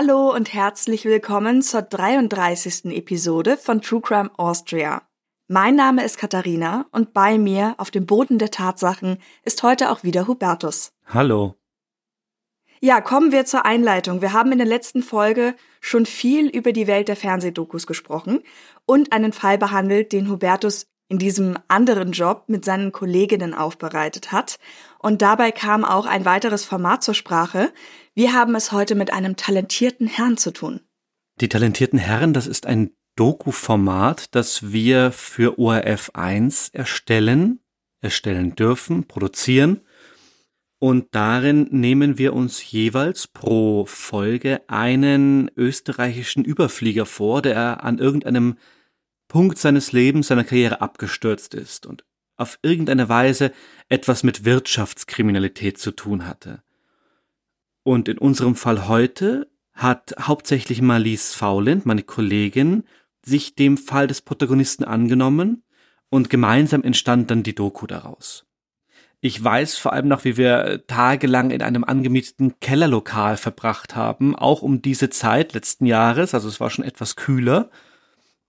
Hallo und herzlich willkommen zur 33. Episode von True Crime Austria. Mein Name ist Katharina und bei mir auf dem Boden der Tatsachen ist heute auch wieder Hubertus. Hallo. Ja, kommen wir zur Einleitung. Wir haben in der letzten Folge schon viel über die Welt der Fernsehdokus gesprochen und einen Fall behandelt, den Hubertus in diesem anderen Job mit seinen Kolleginnen aufbereitet hat. Und dabei kam auch ein weiteres Format zur Sprache. Wir haben es heute mit einem talentierten Herrn zu tun. Die talentierten Herren, das ist ein Doku-Format, das wir für ORF 1 erstellen, erstellen dürfen, produzieren. Und darin nehmen wir uns jeweils pro Folge einen österreichischen Überflieger vor, der an irgendeinem Punkt seines Lebens, seiner Karriere abgestürzt ist und auf irgendeine Weise etwas mit Wirtschaftskriminalität zu tun hatte. Und in unserem Fall heute hat hauptsächlich Marlies Fauland, meine Kollegin, sich dem Fall des Protagonisten angenommen und gemeinsam entstand dann die Doku daraus. Ich weiß vor allem noch, wie wir tagelang in einem angemieteten Kellerlokal verbracht haben, auch um diese Zeit letzten Jahres, also es war schon etwas kühler,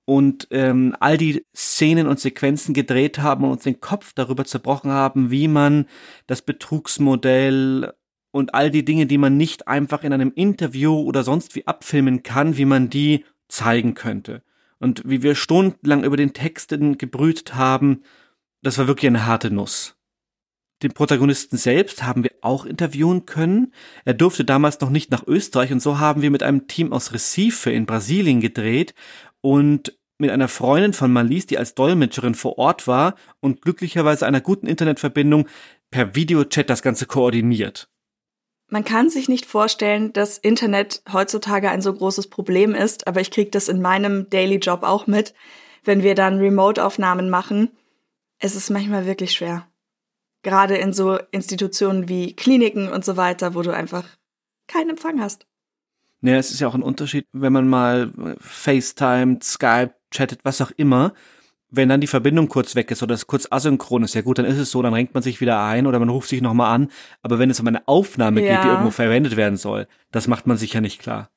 und ähm, all die Szenen und Sequenzen gedreht haben und uns den Kopf darüber zerbrochen haben, wie man das Betrugsmodell und all die Dinge, die man nicht einfach in einem Interview oder sonst wie abfilmen kann, wie man die zeigen könnte. Und wie wir stundenlang über den Texten gebrütet haben, das war wirklich eine harte Nuss. Den Protagonisten selbst haben wir auch interviewen können. Er durfte damals noch nicht nach Österreich und so haben wir mit einem Team aus Recife in Brasilien gedreht und mit einer Freundin von Malis, die als Dolmetscherin vor Ort war und glücklicherweise einer guten Internetverbindung per Videochat das Ganze koordiniert. Man kann sich nicht vorstellen, dass Internet heutzutage ein so großes Problem ist, aber ich kriege das in meinem Daily Job auch mit, wenn wir dann Remote-Aufnahmen machen. Es ist manchmal wirklich schwer. Gerade in so Institutionen wie Kliniken und so weiter, wo du einfach keinen Empfang hast. Naja, es ist ja auch ein Unterschied, wenn man mal FaceTime, Skype, chattet, was auch immer. Wenn dann die Verbindung kurz weg ist oder es kurz asynchron ist, ja gut, dann ist es so, dann renkt man sich wieder ein oder man ruft sich nochmal an. Aber wenn es um eine Aufnahme ja. geht, die irgendwo verwendet werden soll, das macht man sich ja nicht klar.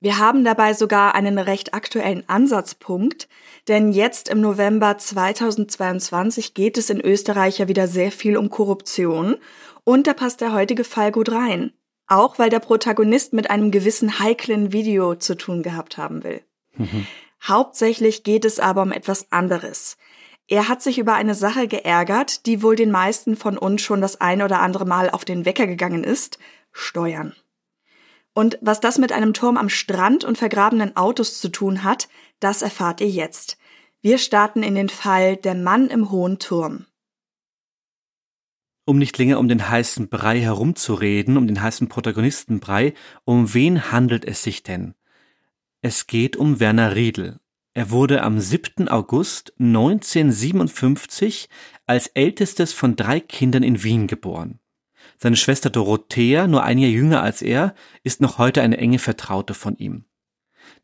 Wir haben dabei sogar einen recht aktuellen Ansatzpunkt, denn jetzt im November 2022 geht es in Österreich ja wieder sehr viel um Korruption und da passt der heutige Fall gut rein. Auch weil der Protagonist mit einem gewissen heiklen Video zu tun gehabt haben will. Mhm. Hauptsächlich geht es aber um etwas anderes. Er hat sich über eine Sache geärgert, die wohl den meisten von uns schon das ein oder andere Mal auf den Wecker gegangen ist. Steuern. Und was das mit einem Turm am Strand und vergrabenen Autos zu tun hat, das erfahrt ihr jetzt. Wir starten in den Fall Der Mann im hohen Turm. Um nicht länger um den heißen Brei herumzureden, um den heißen Protagonistenbrei, um wen handelt es sich denn? Es geht um Werner Riedel. Er wurde am 7. August 1957 als ältestes von drei Kindern in Wien geboren. Seine Schwester Dorothea, nur ein Jahr jünger als er, ist noch heute eine enge Vertraute von ihm.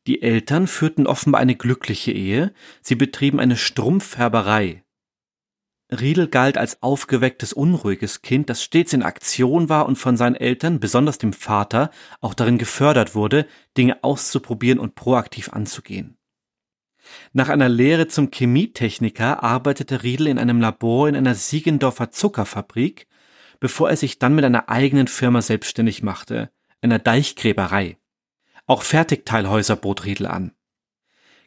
Die Eltern führten offenbar eine glückliche Ehe, sie betrieben eine Strumpfherberei. Riedel galt als aufgewecktes, unruhiges Kind, das stets in Aktion war und von seinen Eltern, besonders dem Vater, auch darin gefördert wurde, Dinge auszuprobieren und proaktiv anzugehen. Nach einer Lehre zum Chemietechniker arbeitete Riedel in einem Labor in einer Siegendorfer Zuckerfabrik, bevor er sich dann mit einer eigenen Firma selbstständig machte, einer Deichgräberei. Auch Fertigteilhäuser bot Riedel an.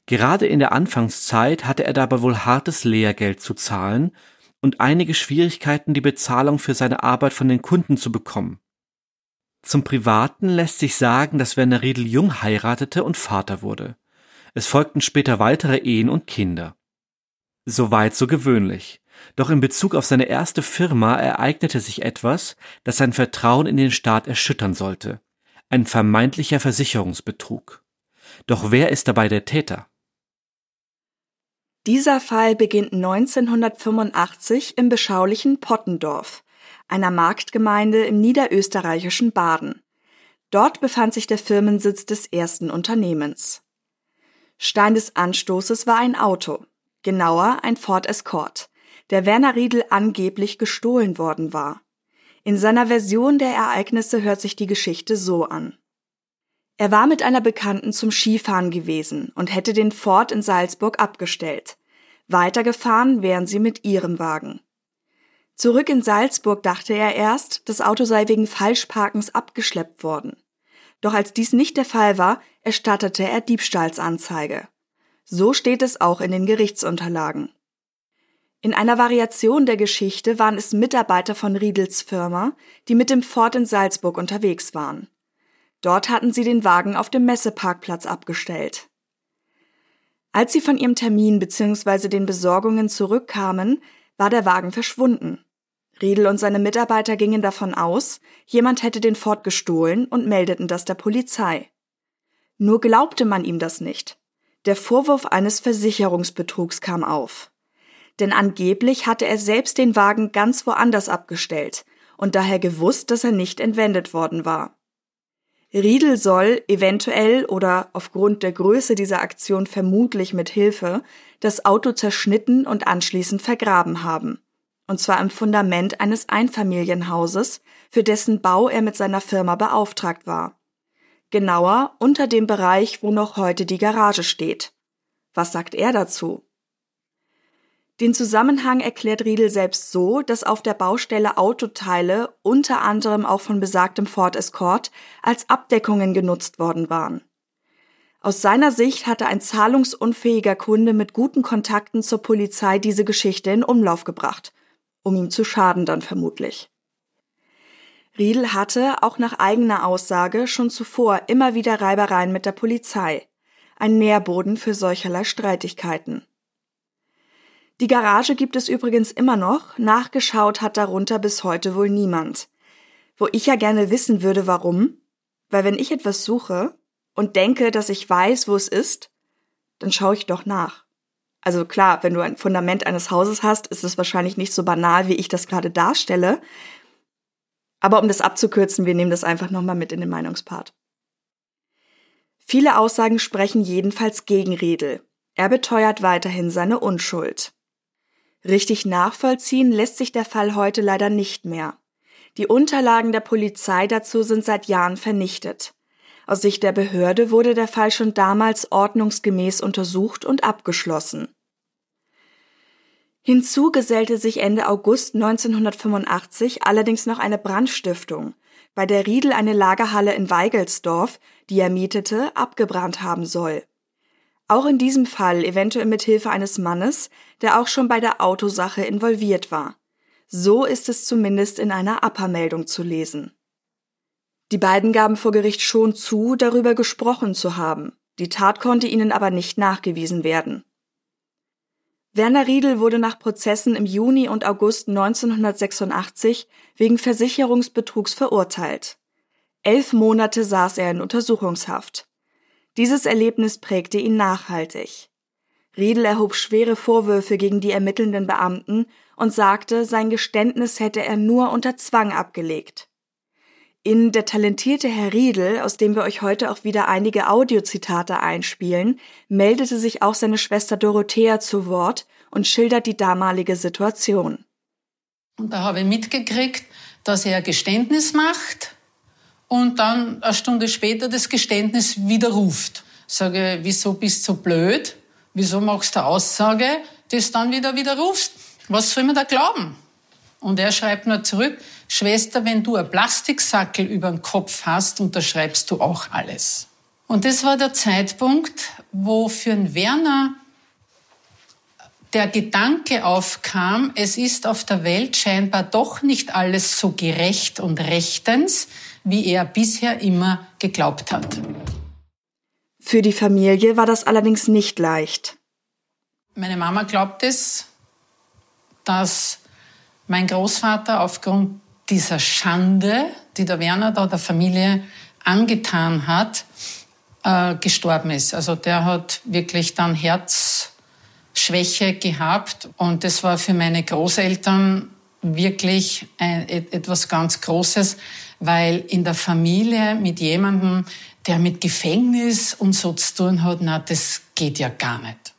Gerade in der Anfangszeit hatte er dabei wohl hartes Lehrgeld zu zahlen und einige Schwierigkeiten, die Bezahlung für seine Arbeit von den Kunden zu bekommen. Zum Privaten lässt sich sagen, dass Werner Riedel jung heiratete und Vater wurde. Es folgten später weitere Ehen und Kinder. Soweit so gewöhnlich. Doch in Bezug auf seine erste Firma ereignete sich etwas, das sein Vertrauen in den Staat erschüttern sollte. Ein vermeintlicher Versicherungsbetrug. Doch wer ist dabei der Täter? Dieser Fall beginnt 1985 im beschaulichen Pottendorf, einer Marktgemeinde im niederösterreichischen Baden. Dort befand sich der Firmensitz des ersten Unternehmens. Stein des Anstoßes war ein Auto, genauer ein Ford Escort, der Werner Riedel angeblich gestohlen worden war. In seiner Version der Ereignisse hört sich die Geschichte so an. Er war mit einer Bekannten zum Skifahren gewesen und hätte den Ford in Salzburg abgestellt. Weitergefahren wären sie mit ihrem Wagen. Zurück in Salzburg dachte er erst, das Auto sei wegen Falschparkens abgeschleppt worden. Doch als dies nicht der Fall war, erstattete er Diebstahlsanzeige. So steht es auch in den Gerichtsunterlagen. In einer Variation der Geschichte waren es Mitarbeiter von Riedels Firma, die mit dem Ford in Salzburg unterwegs waren. Dort hatten sie den Wagen auf dem Messeparkplatz abgestellt. Als sie von ihrem Termin bzw. den Besorgungen zurückkamen, war der Wagen verschwunden. Riedel und seine Mitarbeiter gingen davon aus, jemand hätte den Ford gestohlen und meldeten das der Polizei. Nur glaubte man ihm das nicht. Der Vorwurf eines Versicherungsbetrugs kam auf. Denn angeblich hatte er selbst den Wagen ganz woanders abgestellt und daher gewusst, dass er nicht entwendet worden war. Riedel soll eventuell oder aufgrund der Größe dieser Aktion vermutlich mit Hilfe das Auto zerschnitten und anschließend vergraben haben und zwar im Fundament eines Einfamilienhauses, für dessen Bau er mit seiner Firma beauftragt war. Genauer unter dem Bereich, wo noch heute die Garage steht. Was sagt er dazu? Den Zusammenhang erklärt Riedel selbst so, dass auf der Baustelle Autoteile unter anderem auch von besagtem Ford Escort als Abdeckungen genutzt worden waren. Aus seiner Sicht hatte ein zahlungsunfähiger Kunde mit guten Kontakten zur Polizei diese Geschichte in Umlauf gebracht um ihm zu schaden dann vermutlich. Riedel hatte, auch nach eigener Aussage, schon zuvor immer wieder Reibereien mit der Polizei, ein Nährboden für solcherlei Streitigkeiten. Die Garage gibt es übrigens immer noch, nachgeschaut hat darunter bis heute wohl niemand. Wo ich ja gerne wissen würde, warum, weil wenn ich etwas suche und denke, dass ich weiß, wo es ist, dann schaue ich doch nach. Also klar, wenn du ein Fundament eines Hauses hast, ist es wahrscheinlich nicht so banal, wie ich das gerade darstelle. Aber um das abzukürzen, wir nehmen das einfach nochmal mit in den Meinungspart. Viele Aussagen sprechen jedenfalls gegen Riedel. Er beteuert weiterhin seine Unschuld. Richtig nachvollziehen lässt sich der Fall heute leider nicht mehr. Die Unterlagen der Polizei dazu sind seit Jahren vernichtet. Aus Sicht der Behörde wurde der Fall schon damals ordnungsgemäß untersucht und abgeschlossen. Hinzu gesellte sich Ende August 1985 allerdings noch eine Brandstiftung, bei der Riedel eine Lagerhalle in Weigelsdorf, die er mietete, abgebrannt haben soll. Auch in diesem Fall eventuell mit Hilfe eines Mannes, der auch schon bei der Autosache involviert war. So ist es zumindest in einer Appermeldung zu lesen. Die beiden gaben vor Gericht schon zu, darüber gesprochen zu haben. Die Tat konnte ihnen aber nicht nachgewiesen werden. Werner Riedel wurde nach Prozessen im Juni und August 1986 wegen Versicherungsbetrugs verurteilt. Elf Monate saß er in Untersuchungshaft. Dieses Erlebnis prägte ihn nachhaltig. Riedel erhob schwere Vorwürfe gegen die ermittelnden Beamten und sagte, sein Geständnis hätte er nur unter Zwang abgelegt. In Der talentierte Herr Riedel, aus dem wir euch heute auch wieder einige Audiozitate einspielen, meldete sich auch seine Schwester Dorothea zu Wort und schildert die damalige Situation. Und da habe ich mitgekriegt, dass er Geständnis macht und dann eine Stunde später das Geständnis widerruft. Sage, wieso bist du so blöd? Wieso machst du eine Aussage, das dann wieder widerrufst? Was soll man da glauben? Und er schreibt nur zurück, Schwester, wenn du ein Plastiksackel über den Kopf hast, unterschreibst du auch alles. Und das war der Zeitpunkt, wo für einen Werner der Gedanke aufkam, es ist auf der Welt scheinbar doch nicht alles so gerecht und rechtens, wie er bisher immer geglaubt hat. Für die Familie war das allerdings nicht leicht. Meine Mama glaubt es dass mein Großvater aufgrund dieser Schande, die der Werner da der Familie angetan hat, äh, gestorben ist. Also der hat wirklich dann Herzschwäche gehabt und das war für meine Großeltern wirklich ein, etwas ganz Großes, weil in der Familie mit jemandem, der mit Gefängnis und so zu tun hat, na, das geht ja gar nicht.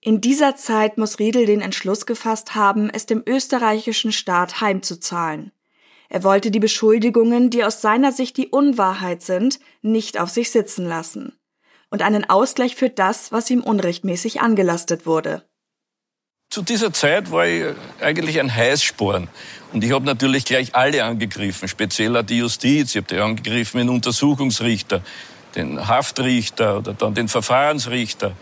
In dieser Zeit muss Riedel den Entschluss gefasst haben, es dem österreichischen Staat heimzuzahlen. Er wollte die Beschuldigungen, die aus seiner Sicht die Unwahrheit sind, nicht auf sich sitzen lassen und einen Ausgleich für das, was ihm unrechtmäßig angelastet wurde. Zu dieser Zeit war ich eigentlich ein Heißsporn. Und ich habe natürlich gleich alle angegriffen, speziell auch die Justiz. Ich habe die angegriffen, den Untersuchungsrichter, den Haftrichter oder dann den Verfahrensrichter.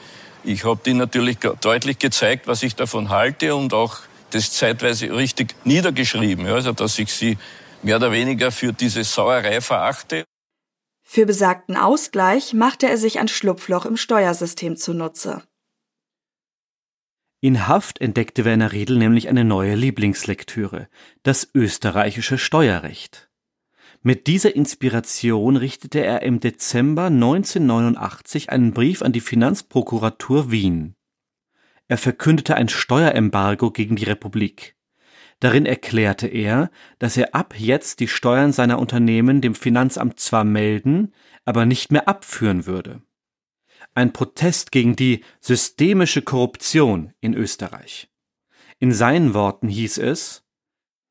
Ich habe denen natürlich deutlich gezeigt, was ich davon halte und auch das zeitweise richtig niedergeschrieben. Also, dass ich sie mehr oder weniger für diese Sauerei verachte. Für besagten Ausgleich machte er sich ein Schlupfloch im Steuersystem zunutze. In Haft entdeckte Werner Riedel nämlich eine neue Lieblingslektüre, das österreichische Steuerrecht. Mit dieser Inspiration richtete er im Dezember 1989 einen Brief an die Finanzprokuratur Wien. Er verkündete ein Steuerembargo gegen die Republik. Darin erklärte er, dass er ab jetzt die Steuern seiner Unternehmen dem Finanzamt zwar melden, aber nicht mehr abführen würde. Ein Protest gegen die systemische Korruption in Österreich. In seinen Worten hieß es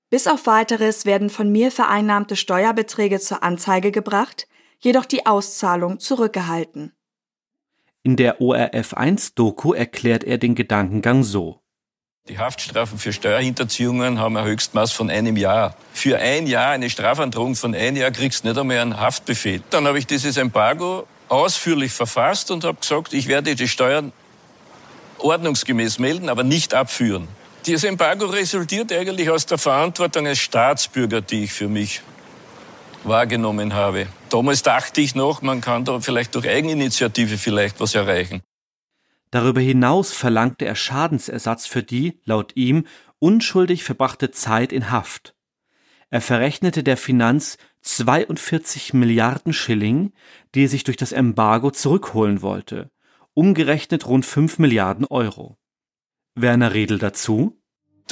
Bis auf weiteres werden von mir vereinnahmte Steuerbeträge zur Anzeige gebracht, jedoch die Auszahlung zurückgehalten. In der ORF1-Doku erklärt er den Gedankengang so. Die Haftstrafen für Steuerhinterziehungen haben ein Höchstmaß von einem Jahr. Für ein Jahr eine Strafandrohung von einem Jahr kriegst du nicht einmal einen Haftbefehl. Dann habe ich dieses Embargo ausführlich verfasst und habe gesagt, ich werde die Steuern ordnungsgemäß melden, aber nicht abführen. Dieses Embargo resultiert eigentlich aus der Verantwortung als Staatsbürger, die ich für mich wahrgenommen habe. Damals dachte ich noch, man kann da vielleicht durch Eigeninitiative vielleicht was erreichen. Darüber hinaus verlangte er Schadensersatz für die, laut ihm, unschuldig verbrachte Zeit in Haft. Er verrechnete der Finanz 42 Milliarden Schilling, die er sich durch das Embargo zurückholen wollte, umgerechnet rund 5 Milliarden Euro. Werner Redel dazu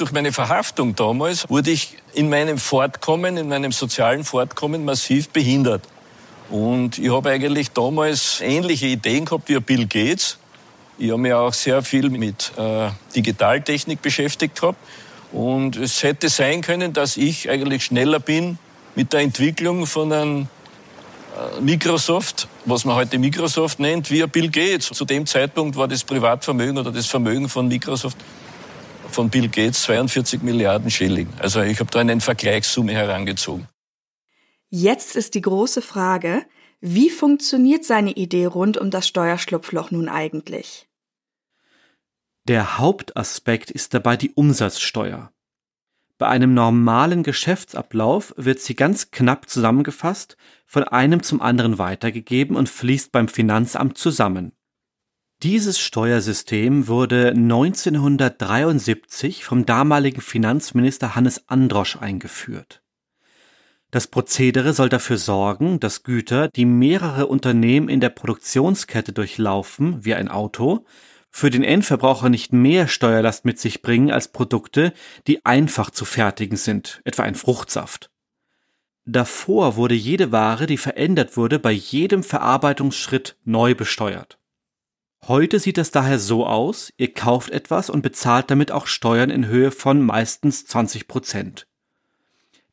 durch meine Verhaftung damals wurde ich in meinem Fortkommen, in meinem sozialen Fortkommen massiv behindert. Und ich habe eigentlich damals ähnliche Ideen gehabt wie Bill Gates. Ich habe mich auch sehr viel mit äh, Digitaltechnik beschäftigt gehabt. Und es hätte sein können, dass ich eigentlich schneller bin mit der Entwicklung von einem äh, Microsoft, was man heute Microsoft nennt, wie Bill Gates. Zu dem Zeitpunkt war das Privatvermögen oder das Vermögen von Microsoft von Bill Gates 42 Milliarden Schilling. Also ich habe da eine Vergleichssumme herangezogen. Jetzt ist die große Frage, wie funktioniert seine Idee rund um das Steuerschlupfloch nun eigentlich? Der Hauptaspekt ist dabei die Umsatzsteuer. Bei einem normalen Geschäftsablauf wird sie ganz knapp zusammengefasst, von einem zum anderen weitergegeben und fließt beim Finanzamt zusammen. Dieses Steuersystem wurde 1973 vom damaligen Finanzminister Hannes Androsch eingeführt. Das Prozedere soll dafür sorgen, dass Güter, die mehrere Unternehmen in der Produktionskette durchlaufen, wie ein Auto, für den Endverbraucher nicht mehr Steuerlast mit sich bringen als Produkte, die einfach zu fertigen sind, etwa ein Fruchtsaft. Davor wurde jede Ware, die verändert wurde, bei jedem Verarbeitungsschritt neu besteuert. Heute sieht es daher so aus, ihr kauft etwas und bezahlt damit auch Steuern in Höhe von meistens 20 Prozent.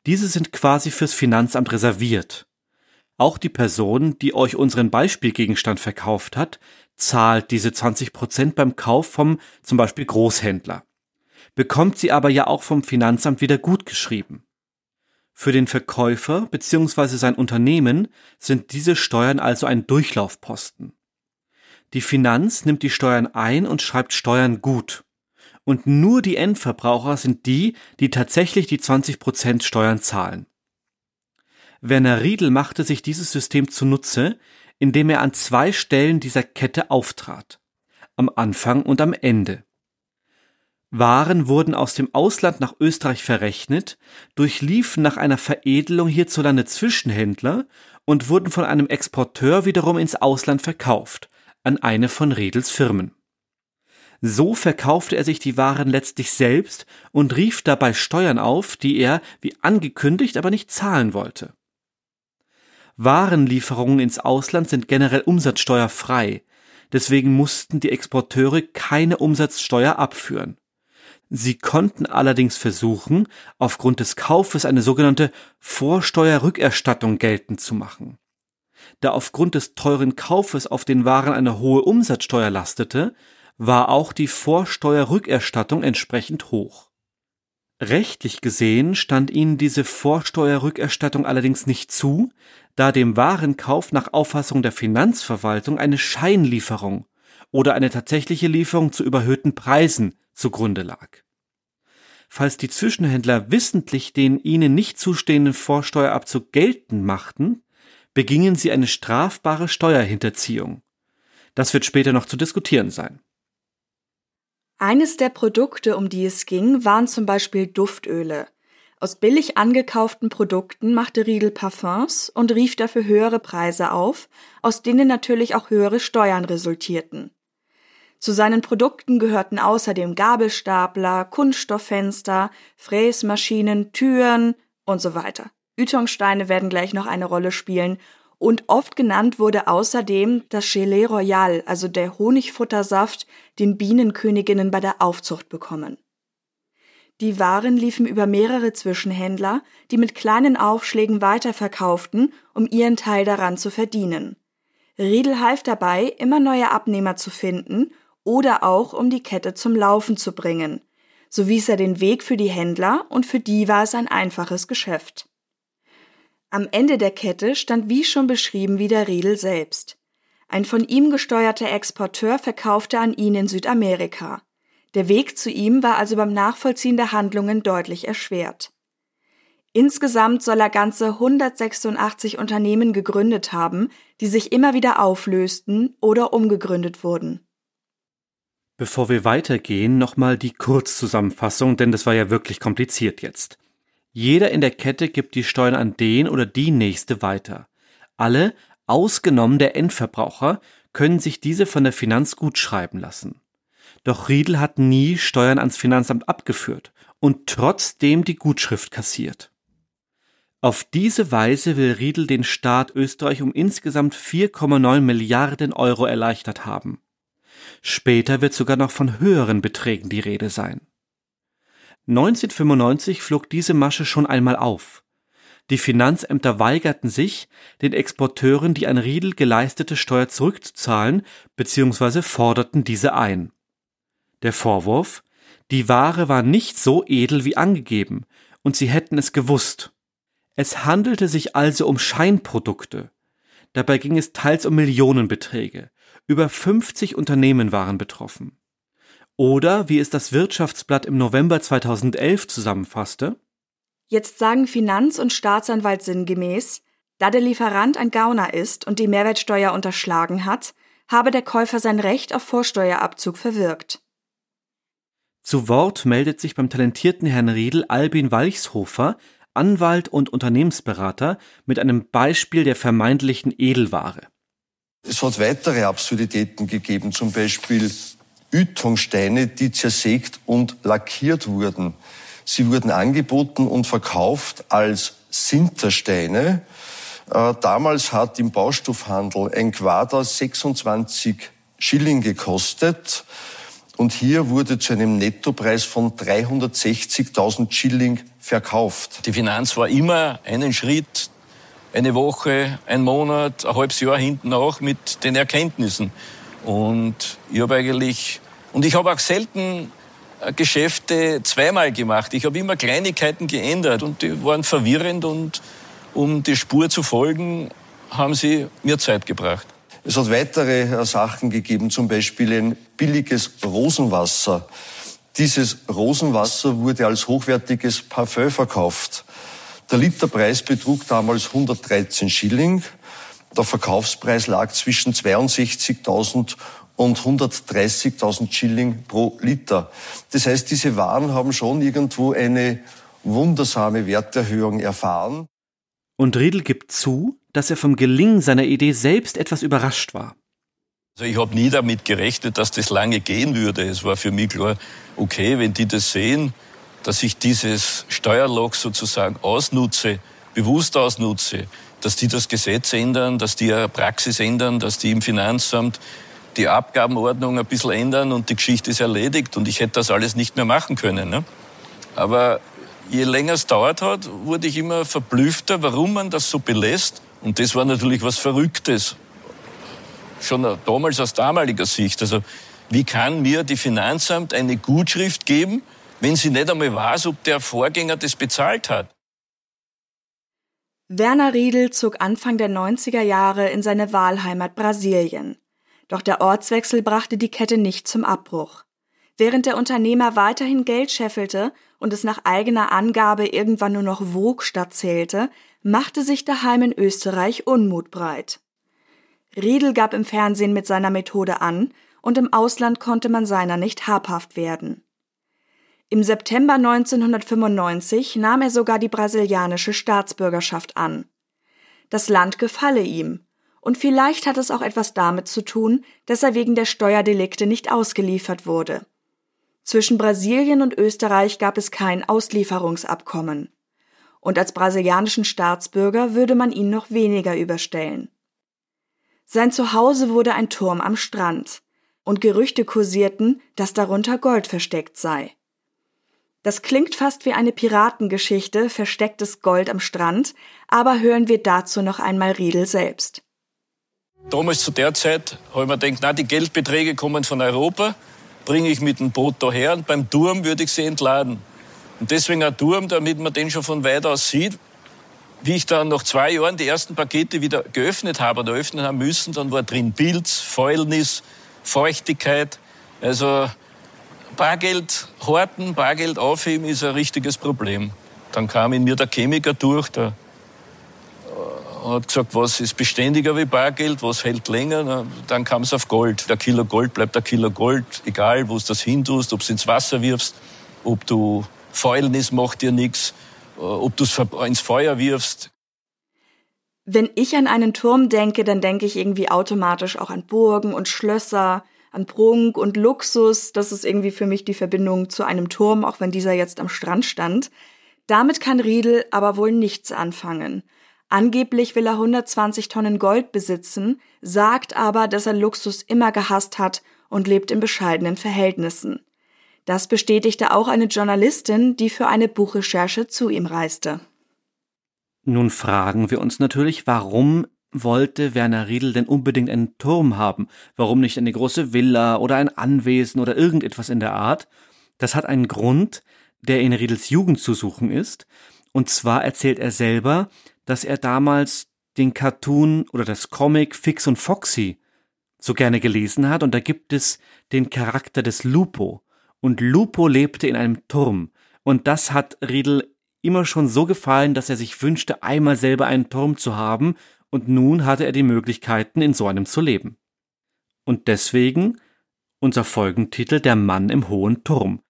Diese sind quasi fürs Finanzamt reserviert. Auch die Person, die euch unseren Beispielgegenstand verkauft hat, zahlt diese 20 Prozent beim Kauf vom zum Beispiel Großhändler, bekommt sie aber ja auch vom Finanzamt wieder gutgeschrieben. Für den Verkäufer bzw. sein Unternehmen sind diese Steuern also ein Durchlaufposten. Die Finanz nimmt die Steuern ein und schreibt Steuern gut. Und nur die Endverbraucher sind die, die tatsächlich die 20 Prozent Steuern zahlen. Werner Riedel machte sich dieses System zunutze, indem er an zwei Stellen dieser Kette auftrat. Am Anfang und am Ende. Waren wurden aus dem Ausland nach Österreich verrechnet, durchliefen nach einer Veredelung hierzulande Zwischenhändler und wurden von einem Exporteur wiederum ins Ausland verkauft, an eine von Redels Firmen. So verkaufte er sich die Waren letztlich selbst und rief dabei Steuern auf, die er, wie angekündigt, aber nicht zahlen wollte. Warenlieferungen ins Ausland sind generell umsatzsteuerfrei, deswegen mussten die Exporteure keine Umsatzsteuer abführen. Sie konnten allerdings versuchen, aufgrund des Kaufes eine sogenannte Vorsteuerrückerstattung geltend zu machen. Da aufgrund des teuren Kaufes auf den Waren eine hohe Umsatzsteuer lastete, war auch die Vorsteuerrückerstattung entsprechend hoch. Rechtlich gesehen stand ihnen diese Vorsteuerrückerstattung allerdings nicht zu, da dem Warenkauf nach Auffassung der Finanzverwaltung eine Scheinlieferung oder eine tatsächliche Lieferung zu überhöhten Preisen zugrunde lag. Falls die Zwischenhändler wissentlich den ihnen nicht zustehenden Vorsteuerabzug geltend machten, begingen sie eine strafbare Steuerhinterziehung. Das wird später noch zu diskutieren sein. Eines der Produkte, um die es ging, waren zum Beispiel Duftöle. Aus billig angekauften Produkten machte Riedel Parfums und rief dafür höhere Preise auf, aus denen natürlich auch höhere Steuern resultierten. Zu seinen Produkten gehörten außerdem Gabelstapler, Kunststofffenster, Fräsmaschinen, Türen und so weiter. Ütungssteine werden gleich noch eine Rolle spielen und oft genannt wurde außerdem das Gelee Royal, also der Honigfuttersaft, den Bienenköniginnen bei der Aufzucht bekommen. Die Waren liefen über mehrere Zwischenhändler, die mit kleinen Aufschlägen weiterverkauften, um ihren Teil daran zu verdienen. Riedel half dabei, immer neue Abnehmer zu finden oder auch, um die Kette zum Laufen zu bringen. So wies er den Weg für die Händler und für die war es ein einfaches Geschäft. Am Ende der Kette stand wie schon beschrieben wieder Riedel selbst. Ein von ihm gesteuerter Exporteur verkaufte an ihn in Südamerika. Der Weg zu ihm war also beim Nachvollziehen der Handlungen deutlich erschwert. Insgesamt soll er ganze 186 Unternehmen gegründet haben, die sich immer wieder auflösten oder umgegründet wurden. Bevor wir weitergehen, nochmal die Kurzzusammenfassung, denn das war ja wirklich kompliziert jetzt. Jeder in der Kette gibt die Steuern an den oder die nächste weiter. Alle, ausgenommen der Endverbraucher, können sich diese von der Finanz gutschreiben lassen. Doch Riedel hat nie Steuern ans Finanzamt abgeführt und trotzdem die Gutschrift kassiert. Auf diese Weise will Riedel den Staat Österreich um insgesamt 4,9 Milliarden Euro erleichtert haben. Später wird sogar noch von höheren Beträgen die Rede sein. 1995 flog diese Masche schon einmal auf. Die Finanzämter weigerten sich, den Exporteuren die an Riedel geleistete Steuer zurückzuzahlen bzw. forderten diese ein. Der Vorwurf, die Ware war nicht so edel wie angegeben, und sie hätten es gewusst. Es handelte sich also um Scheinprodukte. Dabei ging es teils um Millionenbeträge. Über 50 Unternehmen waren betroffen. Oder, wie es das Wirtschaftsblatt im November 2011 zusammenfasste, Jetzt sagen Finanz- und Staatsanwalt sinngemäß, da der Lieferant ein Gauner ist und die Mehrwertsteuer unterschlagen hat, habe der Käufer sein Recht auf Vorsteuerabzug verwirkt. Zu Wort meldet sich beim talentierten Herrn Riedel Albin Walchshofer, Anwalt und Unternehmensberater, mit einem Beispiel der vermeintlichen Edelware. Es hat weitere Absurditäten gegeben, zum Beispiel Ütungssteine, die zersägt und lackiert wurden. Sie wurden angeboten und verkauft als Sintersteine. Äh, damals hat im Baustoffhandel ein Quader 26 Schilling gekostet. Und hier wurde zu einem Nettopreis von 360.000 Schilling verkauft. Die Finanz war immer einen Schritt, eine Woche, ein Monat, ein halbes Jahr hinten auch mit den Erkenntnissen. Und ich habe eigentlich, und ich habe auch selten äh, Geschäfte zweimal gemacht. Ich habe immer Kleinigkeiten geändert und die waren verwirrend und um die Spur zu folgen, haben sie mir Zeit gebracht. Es hat weitere äh, Sachen gegeben, zum Beispiel ein billiges Rosenwasser. Dieses Rosenwasser wurde als hochwertiges Parfum verkauft. Der Literpreis betrug damals 113 Schilling. Der Verkaufspreis lag zwischen 62.000 und 130.000 Schilling pro Liter. Das heißt, diese Waren haben schon irgendwo eine wundersame Werterhöhung erfahren. Und Riedel gibt zu, dass er vom Gelingen seiner Idee selbst etwas überrascht war. Also ich habe nie damit gerechnet, dass das lange gehen würde. Es war für mich klar, okay, wenn die das sehen, dass ich dieses Steuerlog sozusagen ausnutze, bewusst ausnutze, dass die das Gesetz ändern, dass die ihre Praxis ändern, dass die im Finanzamt die Abgabenordnung ein bisschen ändern und die Geschichte ist erledigt und ich hätte das alles nicht mehr machen können. Ne? Aber je länger es dauert hat, wurde ich immer verblüffter, warum man das so belässt. Und das war natürlich was Verrücktes. Schon damals aus damaliger Sicht. Also, wie kann mir die Finanzamt eine Gutschrift geben, wenn sie nicht einmal weiß, ob der Vorgänger das bezahlt hat? Werner Riedel zog Anfang der 90er Jahre in seine Wahlheimat Brasilien. Doch der Ortswechsel brachte die Kette nicht zum Abbruch. Während der Unternehmer weiterhin Geld scheffelte und es nach eigener Angabe irgendwann nur noch wog statt zählte, machte sich daheim in Österreich Unmut breit. Riedel gab im Fernsehen mit seiner Methode an, und im Ausland konnte man seiner nicht habhaft werden. Im September 1995 nahm er sogar die brasilianische Staatsbürgerschaft an. Das Land gefalle ihm, und vielleicht hat es auch etwas damit zu tun, dass er wegen der Steuerdelikte nicht ausgeliefert wurde. Zwischen Brasilien und Österreich gab es kein Auslieferungsabkommen. Und als brasilianischen Staatsbürger würde man ihn noch weniger überstellen. Sein Zuhause wurde ein Turm am Strand, und Gerüchte kursierten, dass darunter Gold versteckt sei. Das klingt fast wie eine Piratengeschichte, verstecktes Gold am Strand, aber hören wir dazu noch einmal Riedel selbst. Damals zu der Zeit habe ich mir gedacht, na, die Geldbeträge kommen von Europa, bringe ich mit dem Boot daher und beim Turm würde ich sie entladen. Und deswegen ein Turm, damit man den schon von weit aus sieht. Wie ich dann nach zwei Jahren die ersten Pakete wieder geöffnet habe oder öffnen haben müssen, dann war drin Pilz, Fäulnis, Feuchtigkeit. Also Bargeld horten, Bargeld aufheben ist ein richtiges Problem. Dann kam in mir der Chemiker durch, der hat gesagt, was ist beständiger wie Bargeld, was hält länger. Dann kam es auf Gold. Der Kilo Gold bleibt der Kilo Gold, egal wo du das hintust, ob du ins Wasser wirfst, ob du Fäulnis macht dir nichts, äh, ob du es ins Feuer wirfst. Wenn ich an einen Turm denke, dann denke ich irgendwie automatisch auch an Burgen und Schlösser, an Prunk und Luxus. Das ist irgendwie für mich die Verbindung zu einem Turm, auch wenn dieser jetzt am Strand stand. Damit kann Riedel aber wohl nichts anfangen. Angeblich will er 120 Tonnen Gold besitzen, sagt aber, dass er Luxus immer gehasst hat und lebt in bescheidenen Verhältnissen. Das bestätigte auch eine Journalistin, die für eine Buchrecherche zu ihm reiste. Nun fragen wir uns natürlich, warum wollte Werner Riedel denn unbedingt einen Turm haben? Warum nicht eine große Villa oder ein Anwesen oder irgendetwas in der Art? Das hat einen Grund, der in Riedels Jugend zu suchen ist. Und zwar erzählt er selber, dass er damals den Cartoon oder das Comic Fix und Foxy so gerne gelesen hat und da gibt es den Charakter des Lupo und Lupo lebte in einem Turm und das hat Riedel immer schon so gefallen, dass er sich wünschte, einmal selber einen Turm zu haben und nun hatte er die Möglichkeiten, in so einem zu leben. Und deswegen unser Folgentitel Der Mann im hohen Turm.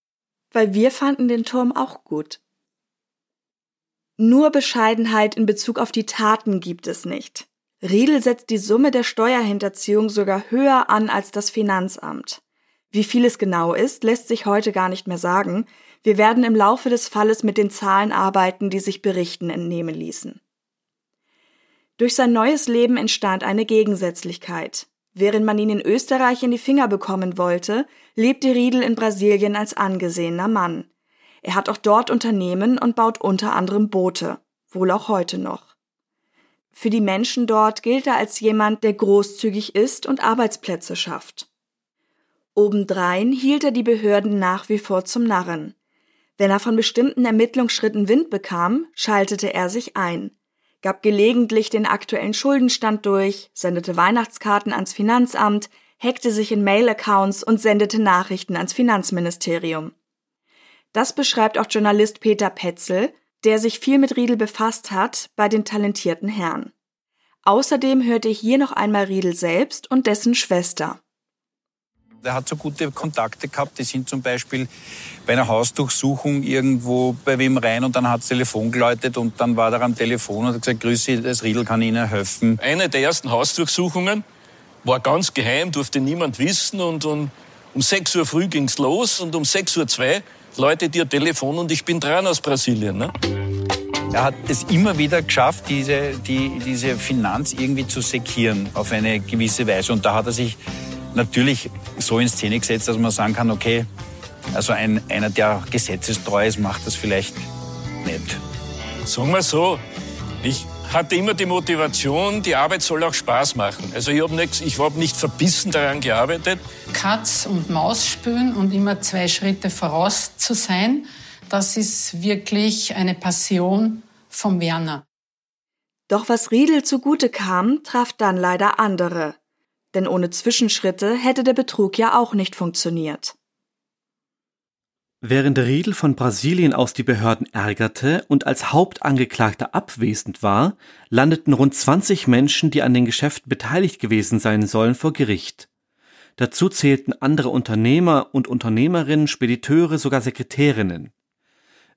Weil wir fanden den Turm auch gut. Nur Bescheidenheit in Bezug auf die Taten gibt es nicht. Riedel setzt die Summe der Steuerhinterziehung sogar höher an als das Finanzamt. Wie viel es genau ist, lässt sich heute gar nicht mehr sagen. Wir werden im Laufe des Falles mit den Zahlen arbeiten, die sich Berichten entnehmen ließen. Durch sein neues Leben entstand eine Gegensätzlichkeit. Während man ihn in Österreich in die Finger bekommen wollte, lebte Riedel in Brasilien als angesehener Mann. Er hat auch dort Unternehmen und baut unter anderem Boote, wohl auch heute noch. Für die Menschen dort gilt er als jemand, der großzügig ist und Arbeitsplätze schafft. Obendrein hielt er die Behörden nach wie vor zum Narren. Wenn er von bestimmten Ermittlungsschritten Wind bekam, schaltete er sich ein, gab gelegentlich den aktuellen Schuldenstand durch, sendete Weihnachtskarten ans Finanzamt, hackte sich in Mail-Accounts und sendete Nachrichten ans Finanzministerium. Das beschreibt auch Journalist Peter Petzel, der sich viel mit Riedel befasst hat, bei den talentierten Herren. Außerdem hörte hier noch einmal Riedel selbst und dessen Schwester. Er hat so gute Kontakte gehabt, die sind zum Beispiel bei einer Hausdurchsuchung irgendwo bei wem rein und dann hat das Telefon geläutet und dann war er am Telefon und hat gesagt, Grüße, das Riedel kann Ihnen helfen. Eine der ersten Hausdurchsuchungen war ganz geheim, durfte niemand wissen und, und um 6 Uhr früh ging's los und um 6.02 Uhr läutet ihr Telefon und ich bin dran aus Brasilien. Ne? Er hat es immer wieder geschafft, diese, die, diese Finanz irgendwie zu sekieren auf eine gewisse Weise. Und da hat er sich natürlich so in Szene gesetzt, dass man sagen kann, okay, also ein, einer, der gesetzestreu ist, macht das vielleicht nicht. Sagen wir so, ich hatte immer die Motivation, die Arbeit soll auch Spaß machen. Also ich habe nicht, hab nicht verbissen daran gearbeitet. Katz und Maus spülen und immer zwei Schritte voraus zu sein, das ist wirklich eine Passion vom Werner. Doch was Riedel zugute kam, traf dann leider andere. Denn ohne Zwischenschritte hätte der Betrug ja auch nicht funktioniert. Während Riedel von Brasilien aus die Behörden ärgerte und als Hauptangeklagter abwesend war, landeten rund 20 Menschen, die an den Geschäften beteiligt gewesen sein sollen, vor Gericht. Dazu zählten andere Unternehmer und Unternehmerinnen, Spediteure, sogar Sekretärinnen.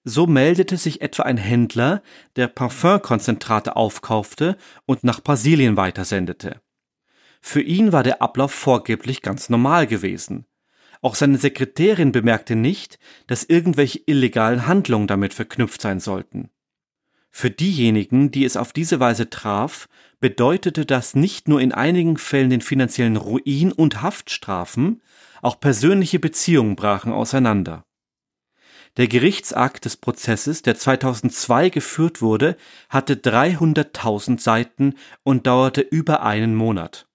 So meldete sich etwa ein Händler, der Parfümkonzentrate aufkaufte und nach Brasilien weitersendete. Für ihn war der Ablauf vorgeblich ganz normal gewesen. Auch seine Sekretärin bemerkte nicht, dass irgendwelche illegalen Handlungen damit verknüpft sein sollten. Für diejenigen, die es auf diese Weise traf, bedeutete das nicht nur in einigen Fällen den finanziellen Ruin und Haftstrafen, auch persönliche Beziehungen brachen auseinander. Der Gerichtsakt des Prozesses, der 2002 geführt wurde, hatte 300.000 Seiten und dauerte über einen Monat.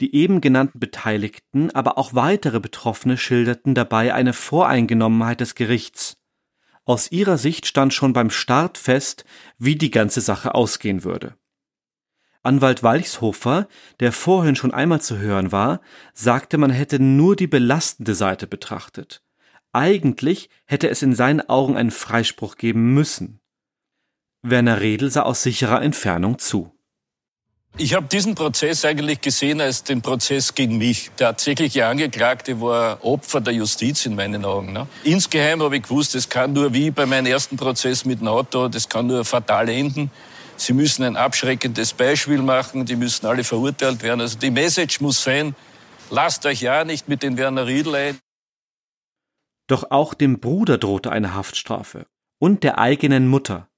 Die eben genannten Beteiligten, aber auch weitere Betroffene schilderten dabei eine Voreingenommenheit des Gerichts. Aus ihrer Sicht stand schon beim Start fest, wie die ganze Sache ausgehen würde. Anwalt Walchshofer, der vorhin schon einmal zu hören war, sagte, man hätte nur die belastende Seite betrachtet. Eigentlich hätte es in seinen Augen einen Freispruch geben müssen. Werner Redl sah aus sicherer Entfernung zu. Ich habe diesen Prozess eigentlich gesehen als den Prozess gegen mich. Der tatsächliche Angeklagte war Opfer der Justiz in meinen Augen. Ne? Insgeheim habe ich gewusst, es kann nur wie bei meinem ersten Prozess mit dem Auto, das kann nur fatal enden. Sie müssen ein abschreckendes Beispiel machen, die müssen alle verurteilt werden. Also die Message muss sein, lasst euch ja nicht mit den Werner Riedl ein. Doch auch dem Bruder drohte eine Haftstrafe und der eigenen Mutter.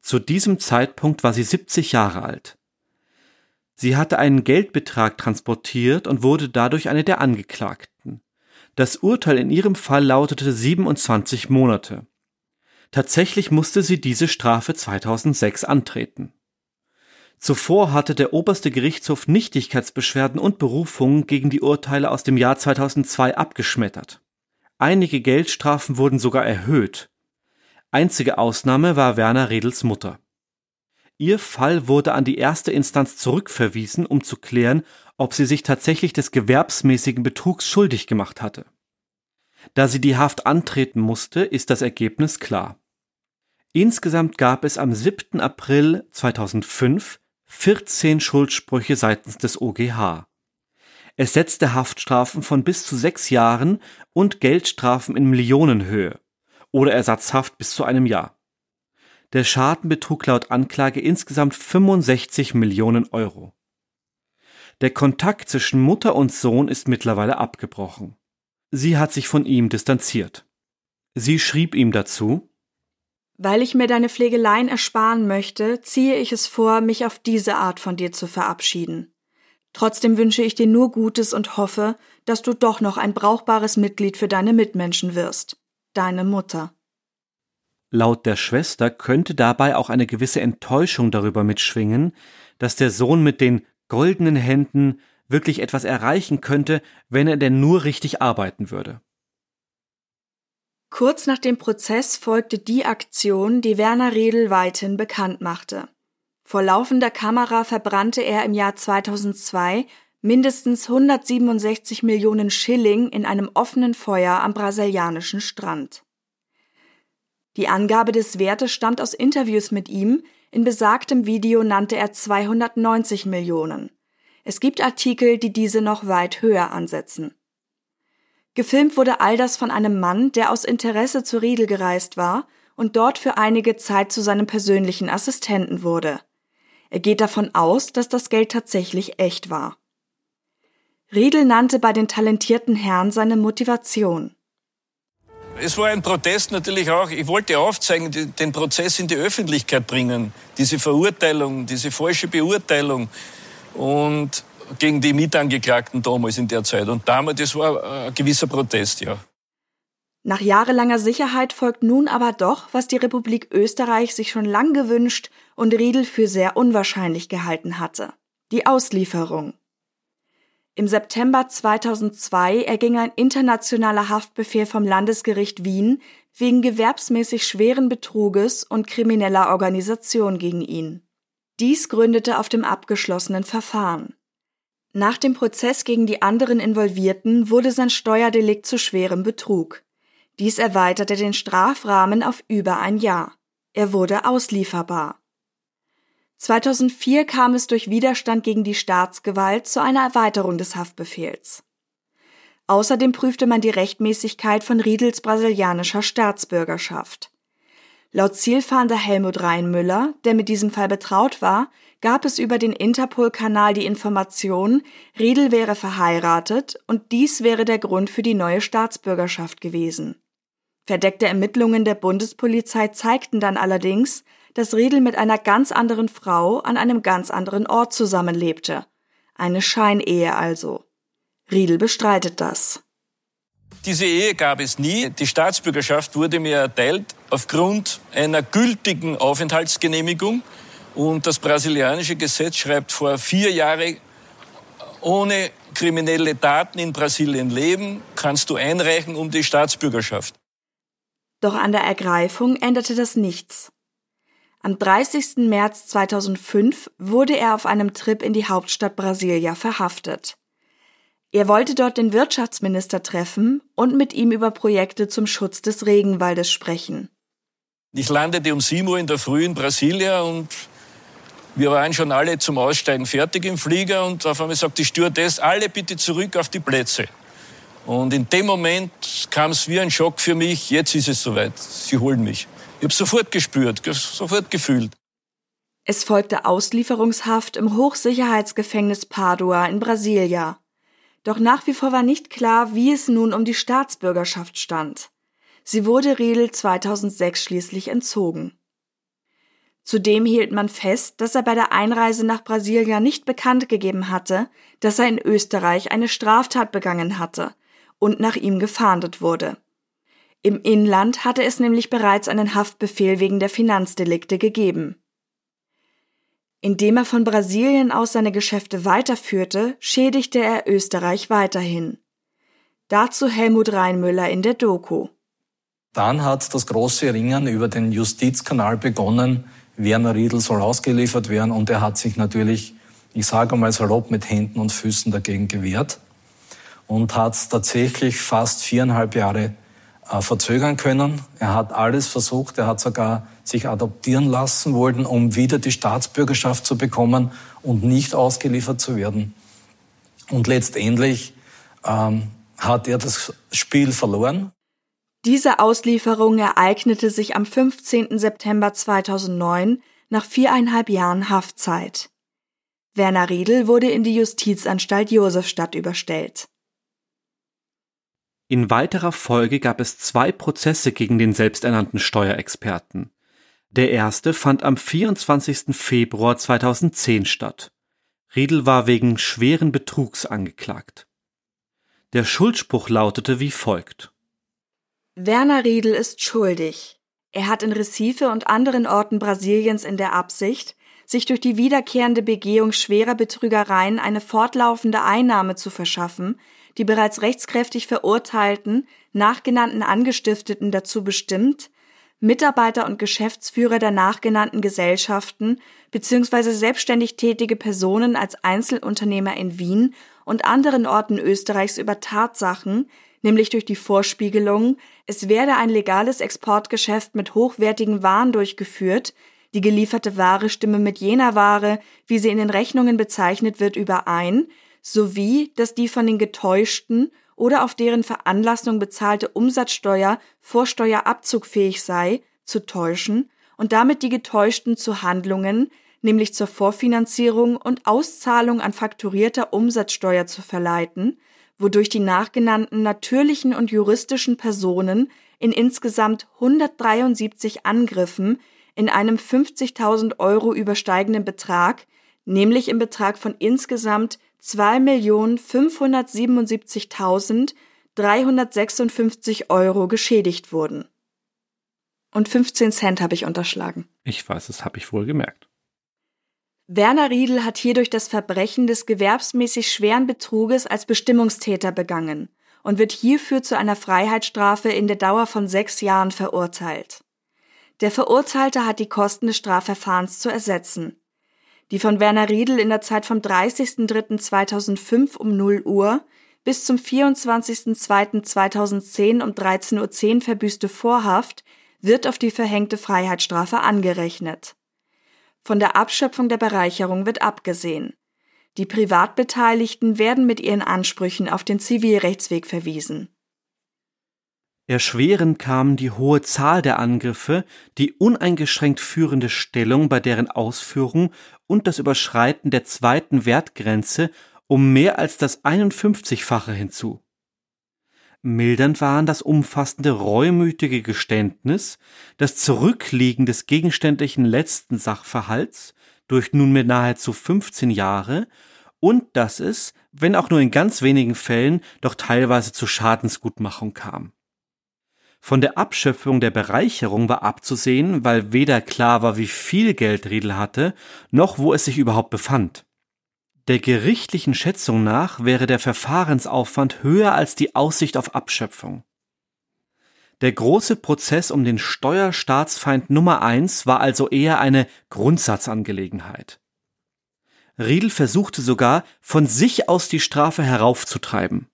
Zu diesem Zeitpunkt war sie 70 Jahre alt. Sie hatte einen Geldbetrag transportiert und wurde dadurch eine der Angeklagten. Das Urteil in ihrem Fall lautete 27 Monate. Tatsächlich musste sie diese Strafe 2006 antreten. Zuvor hatte der oberste Gerichtshof Nichtigkeitsbeschwerden und Berufungen gegen die Urteile aus dem Jahr 2002 abgeschmettert. Einige Geldstrafen wurden sogar erhöht. Einzige Ausnahme war Werner Redels Mutter. Ihr Fall wurde an die erste Instanz zurückverwiesen, um zu klären, ob sie sich tatsächlich des gewerbsmäßigen Betrugs schuldig gemacht hatte. Da sie die Haft antreten musste, ist das Ergebnis klar. Insgesamt gab es am 7. April 2005 14 Schuldsprüche seitens des OGH. Es setzte Haftstrafen von bis zu sechs Jahren und Geldstrafen in Millionenhöhe oder Ersatzhaft bis zu einem Jahr. Der Schaden betrug laut Anklage insgesamt 65 Millionen Euro. Der Kontakt zwischen Mutter und Sohn ist mittlerweile abgebrochen. Sie hat sich von ihm distanziert. Sie schrieb ihm dazu Weil ich mir deine Pflegeleien ersparen möchte, ziehe ich es vor, mich auf diese Art von dir zu verabschieden. Trotzdem wünsche ich dir nur Gutes und hoffe, dass du doch noch ein brauchbares Mitglied für deine Mitmenschen wirst. Deine Mutter. Laut der Schwester könnte dabei auch eine gewisse Enttäuschung darüber mitschwingen, dass der Sohn mit den goldenen Händen wirklich etwas erreichen könnte, wenn er denn nur richtig arbeiten würde. Kurz nach dem Prozess folgte die Aktion, die Werner Redl weithin bekannt machte. Vor laufender Kamera verbrannte er im Jahr 2002 mindestens 167 Millionen Schilling in einem offenen Feuer am brasilianischen Strand. Die Angabe des Wertes stammt aus Interviews mit ihm. In besagtem Video nannte er 290 Millionen. Es gibt Artikel, die diese noch weit höher ansetzen. Gefilmt wurde all das von einem Mann, der aus Interesse zu Riedel gereist war und dort für einige Zeit zu seinem persönlichen Assistenten wurde. Er geht davon aus, dass das Geld tatsächlich echt war. Riedel nannte bei den talentierten Herren seine Motivation. Es war ein Protest natürlich auch. Ich wollte aufzeigen, den Prozess in die Öffentlichkeit bringen. Diese Verurteilung, diese falsche Beurteilung. Und gegen die Mitangeklagten damals in der Zeit. Und damals, das war ein gewisser Protest, ja. Nach jahrelanger Sicherheit folgt nun aber doch, was die Republik Österreich sich schon lang gewünscht und Riedel für sehr unwahrscheinlich gehalten hatte. Die Auslieferung. Im September 2002 erging ein internationaler Haftbefehl vom Landesgericht Wien wegen gewerbsmäßig schweren Betruges und krimineller Organisation gegen ihn. Dies gründete auf dem abgeschlossenen Verfahren. Nach dem Prozess gegen die anderen Involvierten wurde sein Steuerdelikt zu schwerem Betrug. Dies erweiterte den Strafrahmen auf über ein Jahr. Er wurde auslieferbar. 2004 kam es durch Widerstand gegen die Staatsgewalt zu einer Erweiterung des Haftbefehls. Außerdem prüfte man die Rechtmäßigkeit von Riedels brasilianischer Staatsbürgerschaft. Laut Zielfahnder Helmut Reinmüller, der mit diesem Fall betraut war, gab es über den Interpol-Kanal die Information, Riedel wäre verheiratet und dies wäre der Grund für die neue Staatsbürgerschaft gewesen. Verdeckte Ermittlungen der Bundespolizei zeigten dann allerdings, dass Riedel mit einer ganz anderen Frau an einem ganz anderen Ort zusammenlebte. Eine Scheinehe also. Riedel bestreitet das. Diese Ehe gab es nie. Die Staatsbürgerschaft wurde mir erteilt aufgrund einer gültigen Aufenthaltsgenehmigung. Und das brasilianische Gesetz schreibt vor, vier Jahre ohne kriminelle Taten in Brasilien leben, kannst du einreichen um die Staatsbürgerschaft. Doch an der Ergreifung änderte das nichts. Am 30. März 2005 wurde er auf einem Trip in die Hauptstadt Brasilia verhaftet. Er wollte dort den Wirtschaftsminister treffen und mit ihm über Projekte zum Schutz des Regenwaldes sprechen. Ich landete um 7 Uhr in der Früh in Brasilia und wir waren schon alle zum Aussteigen fertig im Flieger und auf einmal sagt die Stewardess, alle bitte zurück auf die Plätze. Und in dem Moment kam es wie ein Schock für mich, jetzt ist es soweit, sie holen mich. Ich habe sofort gespürt, sofort gefühlt. Es folgte Auslieferungshaft im Hochsicherheitsgefängnis Padua in Brasilia. Doch nach wie vor war nicht klar, wie es nun um die Staatsbürgerschaft stand. Sie wurde Riedel 2006 schließlich entzogen. Zudem hielt man fest, dass er bei der Einreise nach Brasilia nicht bekannt gegeben hatte, dass er in Österreich eine Straftat begangen hatte und nach ihm gefahndet wurde. Im Inland hatte es nämlich bereits einen Haftbefehl wegen der Finanzdelikte gegeben. Indem er von Brasilien aus seine Geschäfte weiterführte, schädigte er Österreich weiterhin. Dazu Helmut Reinmüller in der Doku. Dann hat das große Ringen über den Justizkanal begonnen. Werner Riedl soll ausgeliefert werden und er hat sich natürlich, ich sage mal salopp, mit Händen und Füßen dagegen gewehrt und hat tatsächlich fast viereinhalb Jahre verzögern können. Er hat alles versucht. Er hat sogar sich adoptieren lassen wollen, um wieder die Staatsbürgerschaft zu bekommen und nicht ausgeliefert zu werden. Und letztendlich ähm, hat er das Spiel verloren. Diese Auslieferung ereignete sich am 15. September 2009 nach viereinhalb Jahren Haftzeit. Werner Riedel wurde in die Justizanstalt Josefstadt überstellt. In weiterer Folge gab es zwei Prozesse gegen den selbsternannten Steuerexperten. Der erste fand am 24. Februar 2010 statt. Riedel war wegen schweren Betrugs angeklagt. Der Schuldspruch lautete wie folgt. Werner Riedel ist schuldig. Er hat in Recife und anderen Orten Brasiliens in der Absicht, sich durch die wiederkehrende Begehung schwerer Betrügereien eine fortlaufende Einnahme zu verschaffen, die bereits rechtskräftig Verurteilten, nachgenannten Angestifteten dazu bestimmt, Mitarbeiter und Geschäftsführer der nachgenannten Gesellschaften bzw. selbstständig tätige Personen als Einzelunternehmer in Wien und anderen Orten Österreichs über Tatsachen, nämlich durch die Vorspiegelung, es werde ein legales Exportgeschäft mit hochwertigen Waren durchgeführt, die gelieferte Ware stimme mit jener Ware, wie sie in den Rechnungen bezeichnet wird, überein, sowie, dass die von den getäuschten oder auf deren Veranlassung bezahlte Umsatzsteuer vorsteuerabzugfähig sei, zu täuschen und damit die Getäuschten zu Handlungen, nämlich zur Vorfinanzierung und Auszahlung an fakturierter Umsatzsteuer zu verleiten, wodurch die nachgenannten natürlichen und juristischen Personen in insgesamt 173 Angriffen in einem 50.000 Euro übersteigenden Betrag, nämlich im Betrag von insgesamt 2.577.356 Euro geschädigt wurden. Und 15 Cent habe ich unterschlagen. Ich weiß, das habe ich wohl gemerkt. Werner Riedel hat hierdurch das Verbrechen des gewerbsmäßig schweren Betruges als Bestimmungstäter begangen und wird hierfür zu einer Freiheitsstrafe in der Dauer von sechs Jahren verurteilt. Der Verurteilte hat die Kosten des Strafverfahrens zu ersetzen. Die von Werner Riedel in der Zeit vom 30.03.2005 um 0 Uhr bis zum 24.02.2010 um 13.10 Uhr verbüßte Vorhaft wird auf die verhängte Freiheitsstrafe angerechnet. Von der Abschöpfung der Bereicherung wird abgesehen. Die Privatbeteiligten werden mit ihren Ansprüchen auf den Zivilrechtsweg verwiesen. Erschwerend kam die hohe Zahl der Angriffe, die uneingeschränkt führende Stellung bei deren Ausführung und das Überschreiten der zweiten Wertgrenze um mehr als das 51-fache hinzu. Mildernd waren das umfassende reumütige Geständnis, das Zurückliegen des gegenständlichen letzten Sachverhalts durch nunmehr nahezu 15 Jahre und dass es, wenn auch nur in ganz wenigen Fällen, doch teilweise zu Schadensgutmachung kam. Von der Abschöpfung der Bereicherung war abzusehen, weil weder klar war, wie viel Geld Riedel hatte, noch wo es sich überhaupt befand. Der gerichtlichen Schätzung nach wäre der Verfahrensaufwand höher als die Aussicht auf Abschöpfung. Der große Prozess um den Steuerstaatsfeind Nummer eins war also eher eine Grundsatzangelegenheit. Riedel versuchte sogar, von sich aus die Strafe heraufzutreiben.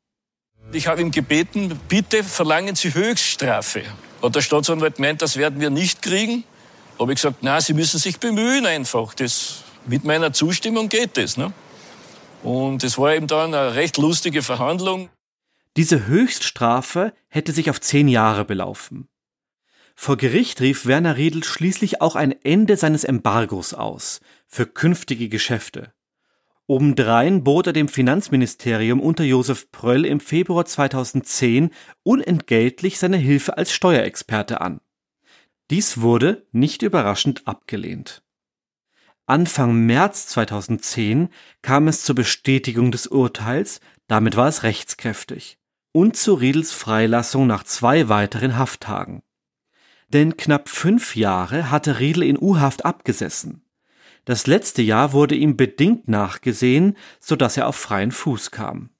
Ich habe ihm gebeten, bitte verlangen Sie Höchststrafe. Hat der Staatsanwalt gemeint, das werden wir nicht kriegen. Habe ich gesagt, na, Sie müssen sich bemühen einfach. Das, mit meiner Zustimmung geht das. Ne? Und es war eben dann eine recht lustige Verhandlung. Diese Höchststrafe hätte sich auf zehn Jahre belaufen. Vor Gericht rief Werner Riedel schließlich auch ein Ende seines Embargos aus für künftige Geschäfte. Obendrein bot er dem Finanzministerium unter Josef Pröll im Februar 2010 unentgeltlich seine Hilfe als Steuerexperte an. Dies wurde, nicht überraschend, abgelehnt. Anfang März 2010 kam es zur Bestätigung des Urteils, damit war es rechtskräftig, und zu Riedels Freilassung nach zwei weiteren Hafttagen. Denn knapp fünf Jahre hatte Riedel in U-Haft abgesessen. Das letzte Jahr wurde ihm bedingt nachgesehen, so dass er auf freien Fuß kam.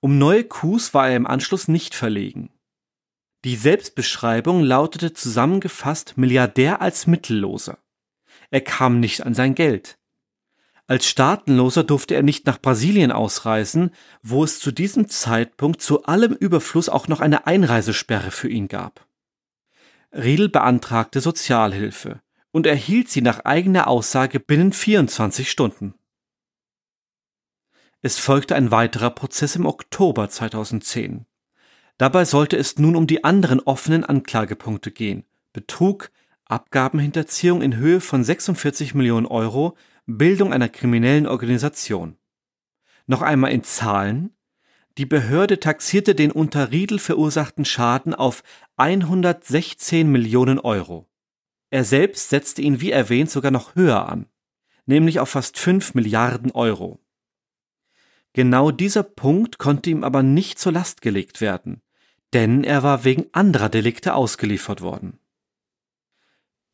Um neue Coups war er im Anschluss nicht verlegen. Die Selbstbeschreibung lautete zusammengefasst Milliardär als Mittelloser. Er kam nicht an sein Geld. Als Staatenloser durfte er nicht nach Brasilien ausreisen, wo es zu diesem Zeitpunkt zu allem Überfluss auch noch eine Einreisesperre für ihn gab. Riedel beantragte Sozialhilfe und erhielt sie nach eigener Aussage binnen 24 Stunden. Es folgte ein weiterer Prozess im Oktober 2010. Dabei sollte es nun um die anderen offenen Anklagepunkte gehen Betrug, Abgabenhinterziehung in Höhe von 46 Millionen Euro, Bildung einer kriminellen Organisation. Noch einmal in Zahlen. Die Behörde taxierte den unter Riedel verursachten Schaden auf 116 Millionen Euro. Er selbst setzte ihn wie erwähnt sogar noch höher an, nämlich auf fast 5 Milliarden Euro. Genau dieser Punkt konnte ihm aber nicht zur Last gelegt werden, denn er war wegen anderer Delikte ausgeliefert worden.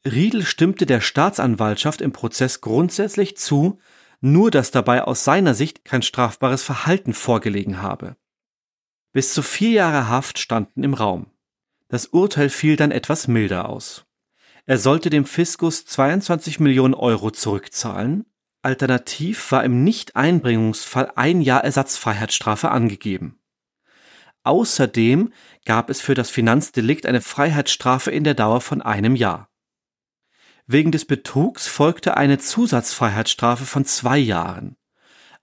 Riedel stimmte der Staatsanwaltschaft im Prozess grundsätzlich zu, nur dass dabei aus seiner Sicht kein strafbares Verhalten vorgelegen habe. Bis zu vier Jahre Haft standen im Raum. Das Urteil fiel dann etwas milder aus. Er sollte dem Fiskus 22 Millionen Euro zurückzahlen. Alternativ war im Nicht-Einbringungsfall ein Jahr Ersatzfreiheitsstrafe angegeben. Außerdem gab es für das Finanzdelikt eine Freiheitsstrafe in der Dauer von einem Jahr. Wegen des Betrugs folgte eine Zusatzfreiheitsstrafe von zwei Jahren.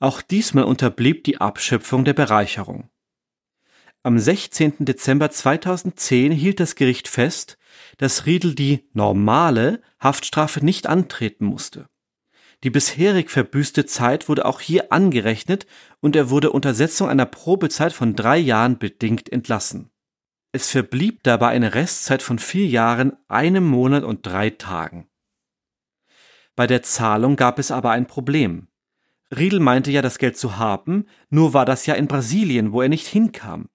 Auch diesmal unterblieb die Abschöpfung der Bereicherung. Am 16. Dezember 2010 hielt das Gericht fest, dass Riedel die normale Haftstrafe nicht antreten musste. Die bisherig verbüßte Zeit wurde auch hier angerechnet und er wurde unter Setzung einer Probezeit von drei Jahren bedingt entlassen. Es verblieb dabei eine Restzeit von vier Jahren, einem Monat und drei Tagen. Bei der Zahlung gab es aber ein Problem. Riedel meinte ja, das Geld zu haben, nur war das ja in Brasilien, wo er nicht hinkam.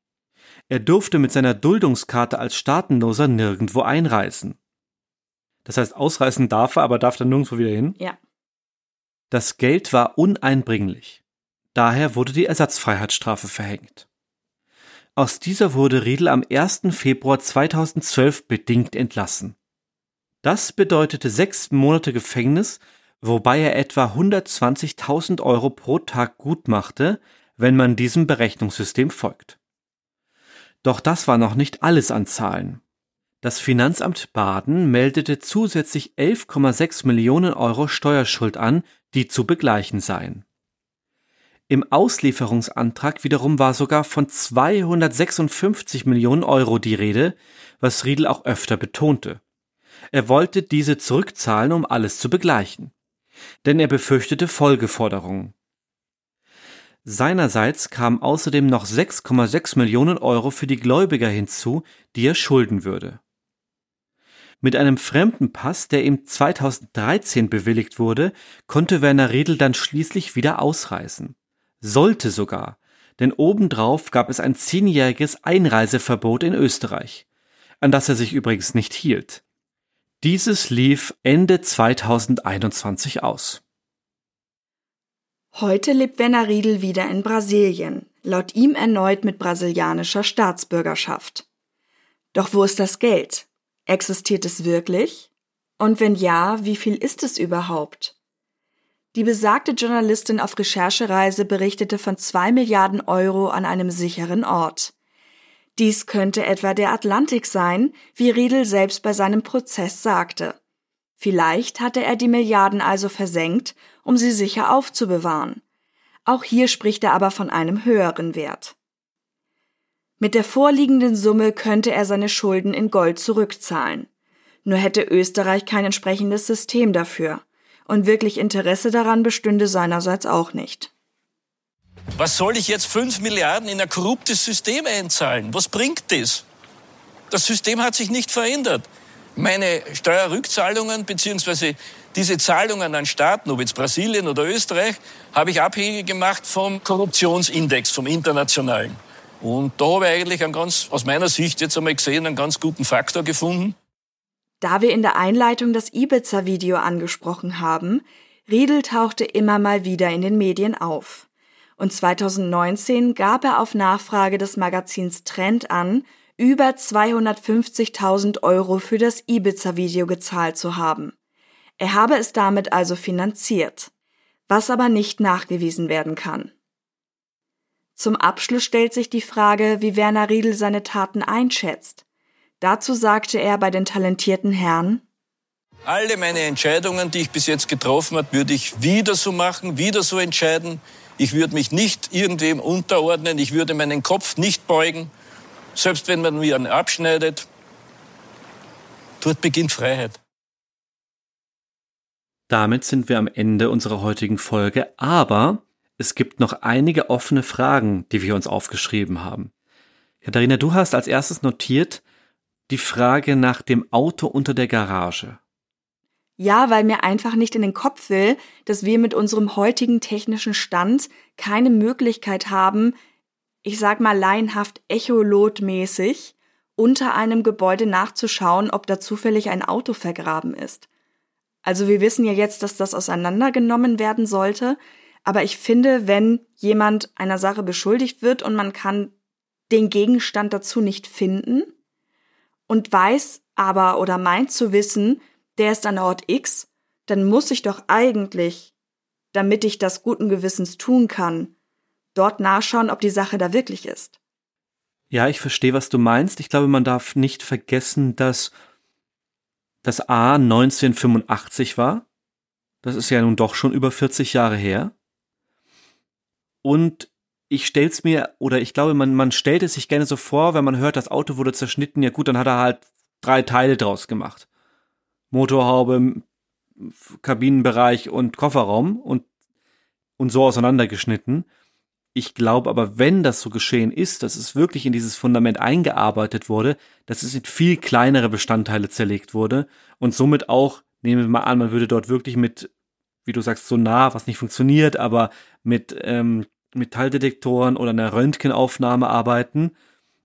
Er durfte mit seiner Duldungskarte als Staatenloser nirgendwo einreisen. Das heißt, ausreisen darf er, aber darf dann nirgendwo wieder hin? Ja. Das Geld war uneinbringlich. Daher wurde die Ersatzfreiheitsstrafe verhängt. Aus dieser wurde Riedel am 1. Februar 2012 bedingt entlassen. Das bedeutete sechs Monate Gefängnis, wobei er etwa 120.000 Euro pro Tag gut machte, wenn man diesem Berechnungssystem folgt. Doch das war noch nicht alles an Zahlen. Das Finanzamt Baden meldete zusätzlich 11,6 Millionen Euro Steuerschuld an, die zu begleichen seien. Im Auslieferungsantrag wiederum war sogar von 256 Millionen Euro die Rede, was Riedel auch öfter betonte. Er wollte diese zurückzahlen, um alles zu begleichen. Denn er befürchtete Folgeforderungen. Seinerseits kamen außerdem noch 6,6 Millionen Euro für die Gläubiger hinzu, die er schulden würde. Mit einem fremden Pass, der ihm 2013 bewilligt wurde, konnte Werner Riedel dann schließlich wieder ausreisen. Sollte sogar, denn obendrauf gab es ein zehnjähriges Einreiseverbot in Österreich, an das er sich übrigens nicht hielt. Dieses lief Ende 2021 aus. Heute lebt Werner Riedel wieder in Brasilien, laut ihm erneut mit brasilianischer Staatsbürgerschaft. Doch wo ist das Geld? Existiert es wirklich? Und wenn ja, wie viel ist es überhaupt? Die besagte Journalistin auf Recherchereise berichtete von zwei Milliarden Euro an einem sicheren Ort. Dies könnte etwa der Atlantik sein, wie Riedel selbst bei seinem Prozess sagte. Vielleicht hatte er die Milliarden also versenkt, um sie sicher aufzubewahren. Auch hier spricht er aber von einem höheren Wert. Mit der vorliegenden Summe könnte er seine Schulden in Gold zurückzahlen. Nur hätte Österreich kein entsprechendes System dafür. Und wirklich Interesse daran bestünde seinerseits auch nicht. Was soll ich jetzt 5 Milliarden in ein korruptes System einzahlen? Was bringt das? Das System hat sich nicht verändert. Meine Steuerrückzahlungen bzw. diese Zahlungen an Staaten, ob jetzt Brasilien oder Österreich, habe ich abhängig gemacht vom Korruptionsindex, vom internationalen. Und da habe ich eigentlich einen ganz, aus meiner Sicht jetzt einmal gesehen, einen ganz guten Faktor gefunden. Da wir in der Einleitung das Ibiza-Video angesprochen haben, Riedel tauchte immer mal wieder in den Medien auf und 2019 gab er auf Nachfrage des Magazins Trend an, über 250.000 Euro für das Ibiza-Video gezahlt zu haben. Er habe es damit also finanziert, was aber nicht nachgewiesen werden kann. Zum Abschluss stellt sich die Frage, wie Werner Riedel seine Taten einschätzt. Dazu sagte er bei den talentierten Herren, alle meine Entscheidungen, die ich bis jetzt getroffen habe, würde ich wieder so machen, wieder so entscheiden. Ich würde mich nicht irgendwem unterordnen. Ich würde meinen Kopf nicht beugen. Selbst wenn man mir einen abschneidet. Dort beginnt Freiheit. Damit sind wir am Ende unserer heutigen Folge, aber es gibt noch einige offene Fragen, die wir uns aufgeschrieben haben. Katharina, du hast als erstes notiert die Frage nach dem Auto unter der Garage. Ja, weil mir einfach nicht in den Kopf will, dass wir mit unserem heutigen technischen Stand keine Möglichkeit haben, ich sag mal laienhaft echolotmäßig, unter einem Gebäude nachzuschauen, ob da zufällig ein Auto vergraben ist. Also wir wissen ja jetzt, dass das auseinandergenommen werden sollte, aber ich finde, wenn jemand einer Sache beschuldigt wird und man kann den Gegenstand dazu nicht finden und weiß aber oder meint zu wissen, der ist an Ort X, dann muss ich doch eigentlich, damit ich das guten Gewissens tun kann, dort nachschauen, ob die Sache da wirklich ist. Ja, ich verstehe, was du meinst. Ich glaube, man darf nicht vergessen, dass das A 1985 war. Das ist ja nun doch schon über 40 Jahre her. Und ich stell's mir, oder ich glaube, man, man stellt es sich gerne so vor, wenn man hört, das Auto wurde zerschnitten, ja gut, dann hat er halt drei Teile draus gemacht. Motorhaube, Kabinenbereich und Kofferraum und, und so auseinandergeschnitten. Ich glaube aber, wenn das so geschehen ist, dass es wirklich in dieses Fundament eingearbeitet wurde, dass es in viel kleinere Bestandteile zerlegt wurde und somit auch, nehmen wir mal an, man würde dort wirklich mit, wie du sagst, so nah, was nicht funktioniert, aber mit ähm, Metalldetektoren oder einer Röntgenaufnahme arbeiten,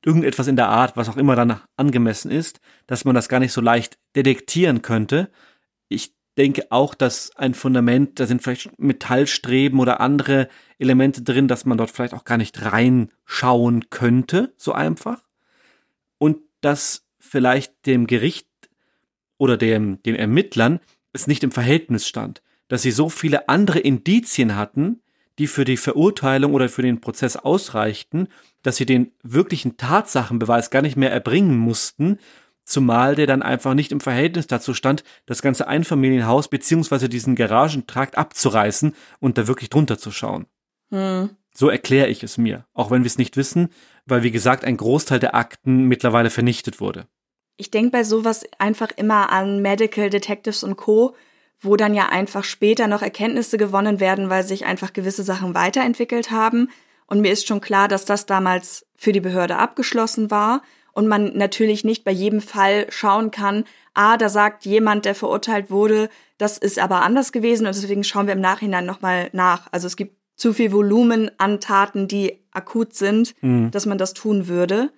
irgendetwas in der Art, was auch immer dann angemessen ist, dass man das gar nicht so leicht detektieren könnte. Ich denke auch, dass ein Fundament, da sind vielleicht Metallstreben oder andere Elemente drin, dass man dort vielleicht auch gar nicht reinschauen könnte, so einfach. Und dass vielleicht dem Gericht oder dem, den Ermittlern es nicht im Verhältnis stand, dass sie so viele andere Indizien hatten, die für die Verurteilung oder für den Prozess ausreichten, dass sie den wirklichen Tatsachenbeweis gar nicht mehr erbringen mussten, zumal der dann einfach nicht im Verhältnis dazu stand, das ganze Einfamilienhaus beziehungsweise diesen Garagentrakt abzureißen und da wirklich drunter zu schauen. Hm. So erkläre ich es mir, auch wenn wir es nicht wissen, weil wie gesagt ein Großteil der Akten mittlerweile vernichtet wurde. Ich denke bei sowas einfach immer an Medical Detectives und Co., wo dann ja einfach später noch Erkenntnisse gewonnen werden, weil sich einfach gewisse Sachen weiterentwickelt haben. Und mir ist schon klar, dass das damals für die Behörde abgeschlossen war und man natürlich nicht bei jedem Fall schauen kann, ah, da sagt jemand, der verurteilt wurde, das ist aber anders gewesen und deswegen schauen wir im Nachhinein nochmal nach. Also es gibt zu viel Volumen an Taten, die akut sind, mhm. dass man das tun würde.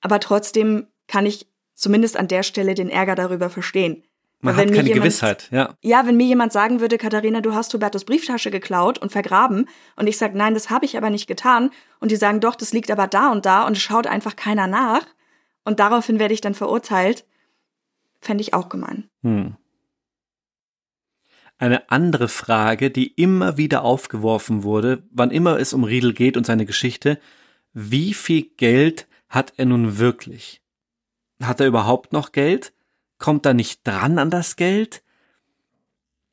Aber trotzdem kann ich zumindest an der Stelle den Ärger darüber verstehen. Man hat keine jemand, Gewissheit, ja. Ja, wenn mir jemand sagen würde, Katharina, du hast Hubertus Brieftasche geklaut und vergraben und ich sage, nein, das habe ich aber nicht getan und die sagen, doch, das liegt aber da und da und es schaut einfach keiner nach und daraufhin werde ich dann verurteilt, fände ich auch gemein. Hm. Eine andere Frage, die immer wieder aufgeworfen wurde, wann immer es um Riedel geht und seine Geschichte, wie viel Geld hat er nun wirklich? Hat er überhaupt noch Geld? kommt er nicht dran an das Geld?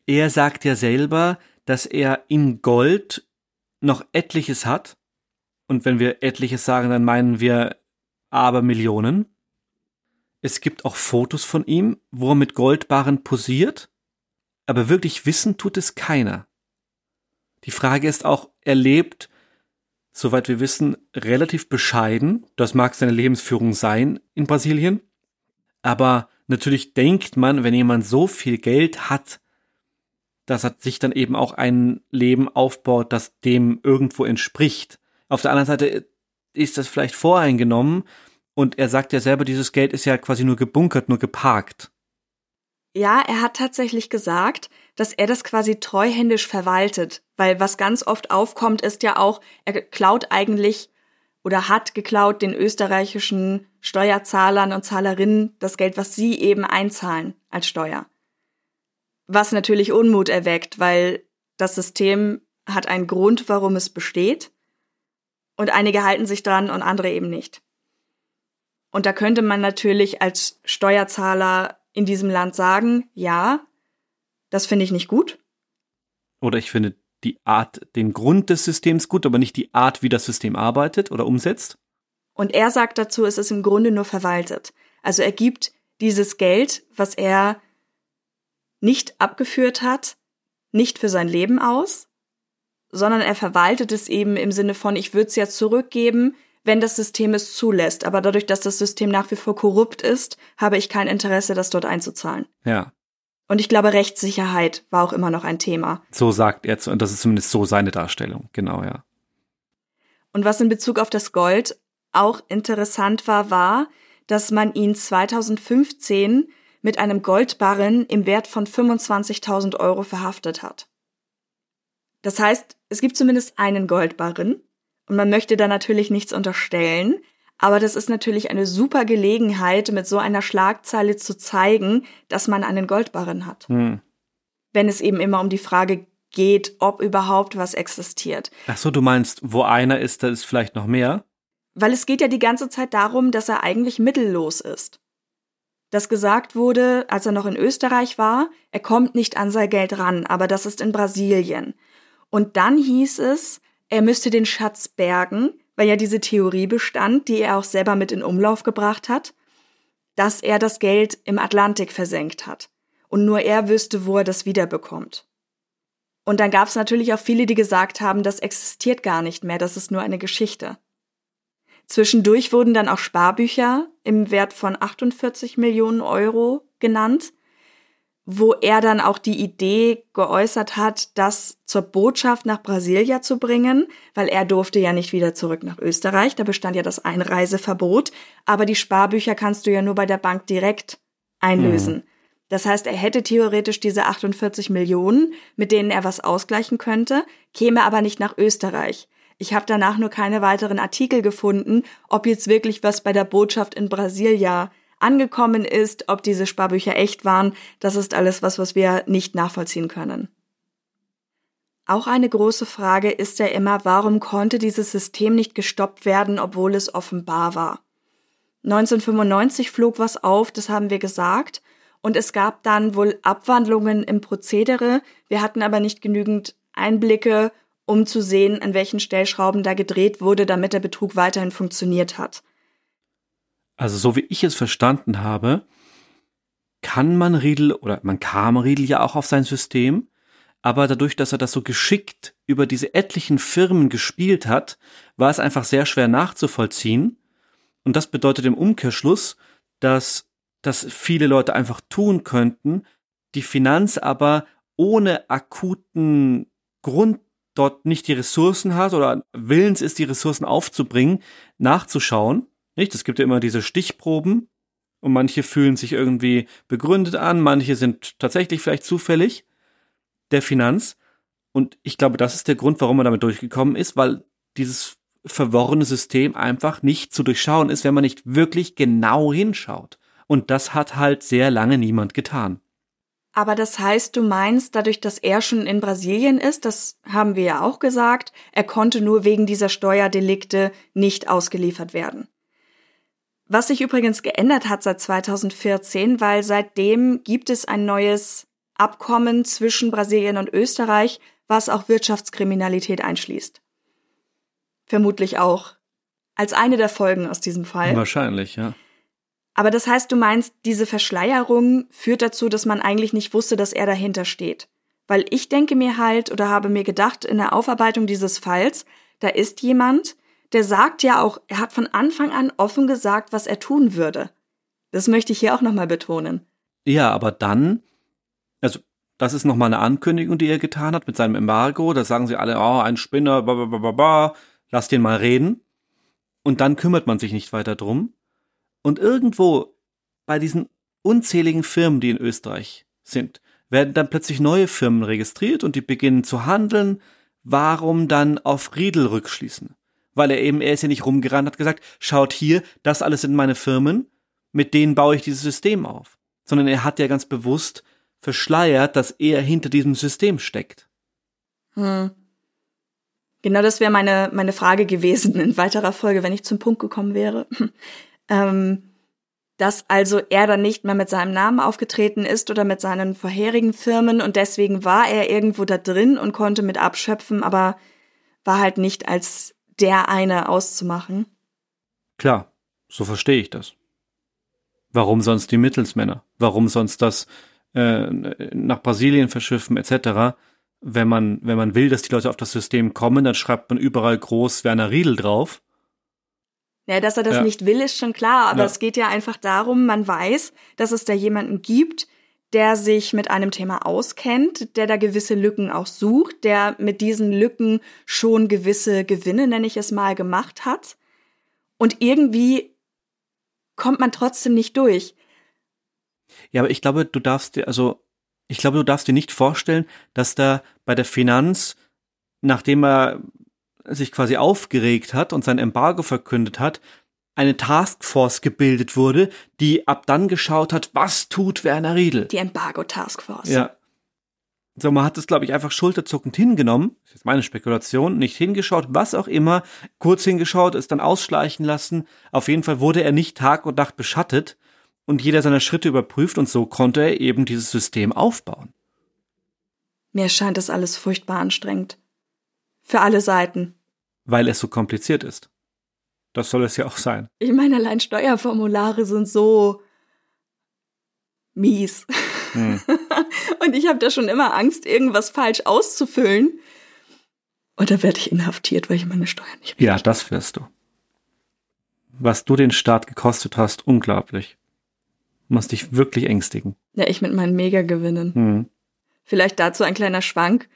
Er sagt ja selber, dass er in Gold noch etliches hat. Und wenn wir etliches sagen, dann meinen wir aber Millionen. Es gibt auch Fotos von ihm, wo er mit Goldbarren posiert, aber wirklich wissen tut es keiner. Die Frage ist auch, er lebt, soweit wir wissen, relativ bescheiden, das mag seine Lebensführung sein in Brasilien, aber Natürlich denkt man, wenn jemand so viel Geld hat, dass er sich dann eben auch ein Leben aufbaut, das dem irgendwo entspricht. Auf der anderen Seite ist das vielleicht voreingenommen und er sagt ja selber, dieses Geld ist ja quasi nur gebunkert, nur geparkt. Ja, er hat tatsächlich gesagt, dass er das quasi treuhändisch verwaltet, weil was ganz oft aufkommt, ist ja auch, er klaut eigentlich oder hat geklaut den österreichischen Steuerzahlern und Zahlerinnen das Geld, was sie eben einzahlen als Steuer. Was natürlich Unmut erweckt, weil das System hat einen Grund, warum es besteht. Und einige halten sich dran und andere eben nicht. Und da könnte man natürlich als Steuerzahler in diesem Land sagen, ja, das finde ich nicht gut. Oder ich finde die Art, den Grund des Systems gut, aber nicht die Art, wie das System arbeitet oder umsetzt. Und er sagt dazu, es ist im Grunde nur verwaltet. Also er gibt dieses Geld, was er nicht abgeführt hat, nicht für sein Leben aus, sondern er verwaltet es eben im Sinne von, ich würde es ja zurückgeben, wenn das System es zulässt. Aber dadurch, dass das System nach wie vor korrupt ist, habe ich kein Interesse, das dort einzuzahlen. Ja. Und ich glaube, Rechtssicherheit war auch immer noch ein Thema. So sagt er, und das ist zumindest so seine Darstellung. Genau, ja. Und was in Bezug auf das Gold auch interessant war, war, dass man ihn 2015 mit einem Goldbarren im Wert von 25.000 Euro verhaftet hat. Das heißt, es gibt zumindest einen Goldbarren und man möchte da natürlich nichts unterstellen, aber das ist natürlich eine super Gelegenheit, mit so einer Schlagzeile zu zeigen, dass man einen Goldbarren hat. Hm. Wenn es eben immer um die Frage geht, ob überhaupt was existiert. Ach so, du meinst, wo einer ist, da ist vielleicht noch mehr? Weil es geht ja die ganze Zeit darum, dass er eigentlich mittellos ist. Dass gesagt wurde, als er noch in Österreich war, er kommt nicht an sein Geld ran, aber das ist in Brasilien. Und dann hieß es, er müsste den Schatz bergen, weil ja diese Theorie bestand, die er auch selber mit in Umlauf gebracht hat, dass er das Geld im Atlantik versenkt hat. Und nur er wüsste, wo er das wiederbekommt. Und dann gab es natürlich auch viele, die gesagt haben, das existiert gar nicht mehr, das ist nur eine Geschichte. Zwischendurch wurden dann auch Sparbücher im Wert von 48 Millionen Euro genannt, wo er dann auch die Idee geäußert hat, das zur Botschaft nach Brasilia zu bringen, weil er durfte ja nicht wieder zurück nach Österreich, da bestand ja das Einreiseverbot, aber die Sparbücher kannst du ja nur bei der Bank direkt einlösen. Mhm. Das heißt, er hätte theoretisch diese 48 Millionen, mit denen er was ausgleichen könnte, käme aber nicht nach Österreich. Ich habe danach nur keine weiteren Artikel gefunden, ob jetzt wirklich was bei der Botschaft in Brasilia angekommen ist, ob diese Sparbücher echt waren. Das ist alles was, was wir nicht nachvollziehen können. Auch eine große Frage ist ja immer, warum konnte dieses System nicht gestoppt werden, obwohl es offenbar war. 1995 flog was auf, das haben wir gesagt, und es gab dann wohl Abwandlungen im Prozedere. Wir hatten aber nicht genügend Einblicke, um zu sehen, an welchen Stellschrauben da gedreht wurde, damit der Betrug weiterhin funktioniert hat. Also so wie ich es verstanden habe, kann man Riedel oder man kam Riedel ja auch auf sein System, aber dadurch, dass er das so geschickt über diese etlichen Firmen gespielt hat, war es einfach sehr schwer nachzuvollziehen. Und das bedeutet im Umkehrschluss, dass das viele Leute einfach tun könnten, die Finanz aber ohne akuten Grund dort nicht die Ressourcen hat oder willens ist, die Ressourcen aufzubringen, nachzuschauen. Nicht? Es gibt ja immer diese Stichproben und manche fühlen sich irgendwie begründet an, manche sind tatsächlich vielleicht zufällig der Finanz. Und ich glaube, das ist der Grund, warum man damit durchgekommen ist, weil dieses verworrene System einfach nicht zu durchschauen ist, wenn man nicht wirklich genau hinschaut. Und das hat halt sehr lange niemand getan. Aber das heißt, du meinst, dadurch, dass er schon in Brasilien ist, das haben wir ja auch gesagt, er konnte nur wegen dieser Steuerdelikte nicht ausgeliefert werden. Was sich übrigens geändert hat seit 2014, weil seitdem gibt es ein neues Abkommen zwischen Brasilien und Österreich, was auch Wirtschaftskriminalität einschließt. Vermutlich auch als eine der Folgen aus diesem Fall. Wahrscheinlich, ja. Aber das heißt, du meinst, diese Verschleierung führt dazu, dass man eigentlich nicht wusste, dass er dahinter steht. Weil ich denke mir halt oder habe mir gedacht, in der Aufarbeitung dieses Falls, da ist jemand, der sagt ja auch, er hat von Anfang an offen gesagt, was er tun würde. Das möchte ich hier auch nochmal betonen. Ja, aber dann, also das ist nochmal eine Ankündigung, die er getan hat mit seinem Embargo. Da sagen sie alle, oh, ein Spinner, ba, lass den mal reden. Und dann kümmert man sich nicht weiter drum. Und irgendwo bei diesen unzähligen Firmen, die in Österreich sind, werden dann plötzlich neue Firmen registriert und die beginnen zu handeln. Warum dann auf Riedel rückschließen? Weil er eben, er ist ja nicht rumgerannt, hat gesagt, schaut hier, das alles sind meine Firmen, mit denen baue ich dieses System auf. Sondern er hat ja ganz bewusst verschleiert, dass er hinter diesem System steckt. Hm. Genau das wäre meine, meine Frage gewesen in weiterer Folge, wenn ich zum Punkt gekommen wäre ähm, dass also er dann nicht mehr mit seinem Namen aufgetreten ist oder mit seinen vorherigen Firmen und deswegen war er irgendwo da drin und konnte mit abschöpfen, aber war halt nicht als der eine auszumachen. Klar, so verstehe ich das. Warum sonst die Mittelsmänner? Warum sonst das äh, nach Brasilien verschiffen etc.? Wenn man, wenn man will, dass die Leute auf das System kommen, dann schreibt man überall groß Werner Riedel drauf ja, dass er das ja. nicht will, ist schon klar, aber ja. es geht ja einfach darum, man weiß, dass es da jemanden gibt, der sich mit einem Thema auskennt, der da gewisse Lücken auch sucht, der mit diesen Lücken schon gewisse Gewinne, nenne ich es mal, gemacht hat. Und irgendwie kommt man trotzdem nicht durch. Ja, aber ich glaube, du darfst dir, also, ich glaube, du darfst dir nicht vorstellen, dass da bei der Finanz, nachdem er sich quasi aufgeregt hat und sein Embargo verkündet hat, eine Taskforce gebildet wurde, die ab dann geschaut hat, was tut Werner Riedel. Die Embargo-Taskforce. Ja. So, man hat es, glaube ich, einfach schulterzuckend hingenommen. Das ist meine Spekulation. Nicht hingeschaut, was auch immer. Kurz hingeschaut, es dann ausschleichen lassen. Auf jeden Fall wurde er nicht Tag und Nacht beschattet und jeder seiner Schritte überprüft und so konnte er eben dieses System aufbauen. Mir scheint das alles furchtbar anstrengend. Für alle Seiten. weil es so kompliziert ist. Das soll es ja auch sein. Ich meine, allein Steuerformulare sind so mies. Hm. Und ich habe da schon immer Angst, irgendwas falsch auszufüllen. Und da werde ich inhaftiert, weil ich meine Steuern nicht. Ja, das wirst du. Was du den Staat gekostet hast, unglaublich. Du musst dich wirklich ängstigen. Ja, ich mit meinen Megagewinnen. Hm. Vielleicht dazu ein kleiner Schwank.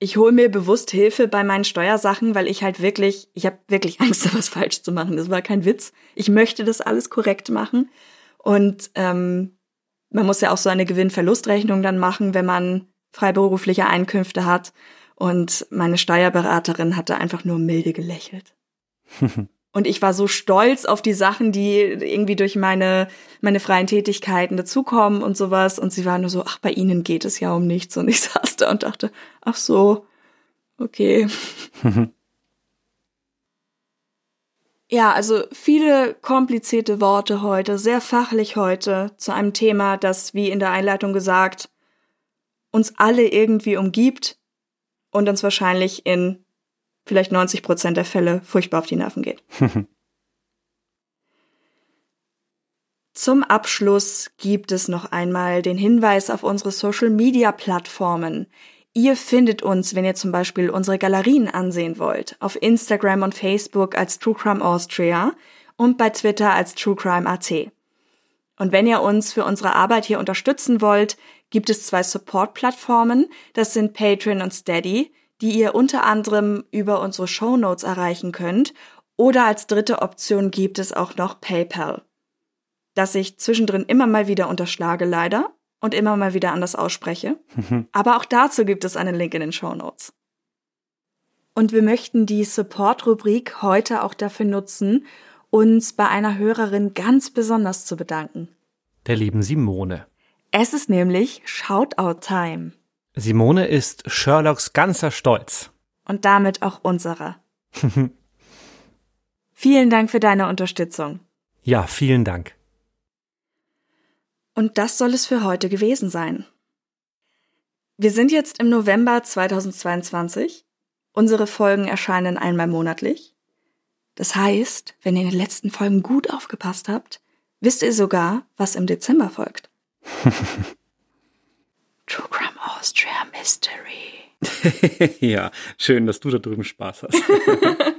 Ich hole mir bewusst Hilfe bei meinen Steuersachen, weil ich halt wirklich, ich habe wirklich Angst, da was falsch zu machen. Das war kein Witz. Ich möchte das alles korrekt machen. Und ähm, man muss ja auch so eine Gewinn-Verlust-Rechnung dann machen, wenn man freiberufliche Einkünfte hat. Und meine Steuerberaterin hatte einfach nur milde gelächelt. Und ich war so stolz auf die Sachen, die irgendwie durch meine, meine freien Tätigkeiten dazukommen und sowas. Und sie war nur so, ach, bei Ihnen geht es ja um nichts. Und ich saß da und dachte, ach so, okay. ja, also viele komplizierte Worte heute, sehr fachlich heute zu einem Thema, das, wie in der Einleitung gesagt, uns alle irgendwie umgibt und uns wahrscheinlich in vielleicht 90 Prozent der Fälle furchtbar auf die Nerven geht. Zum Abschluss gibt es noch einmal den Hinweis auf unsere Social-Media-Plattformen. Ihr findet uns, wenn ihr zum Beispiel unsere Galerien ansehen wollt, auf Instagram und Facebook als True Crime Austria und bei Twitter als True Crime AT. Und wenn ihr uns für unsere Arbeit hier unterstützen wollt, gibt es zwei Support-Plattformen. Das sind Patreon und Steady die ihr unter anderem über unsere Show Notes erreichen könnt. Oder als dritte Option gibt es auch noch PayPal, das ich zwischendrin immer mal wieder unterschlage leider und immer mal wieder anders ausspreche. Aber auch dazu gibt es einen Link in den Show Notes. Und wir möchten die Support-Rubrik heute auch dafür nutzen, uns bei einer Hörerin ganz besonders zu bedanken. Der lieben Simone. Es ist nämlich Shoutout-Time. Simone ist Sherlocks ganzer Stolz. Und damit auch unserer. vielen Dank für deine Unterstützung. Ja, vielen Dank. Und das soll es für heute gewesen sein. Wir sind jetzt im November 2022. Unsere Folgen erscheinen einmal monatlich. Das heißt, wenn ihr in den letzten Folgen gut aufgepasst habt, wisst ihr sogar, was im Dezember folgt. True Crime Mystery. ja, schön, dass du da drüben Spaß hast.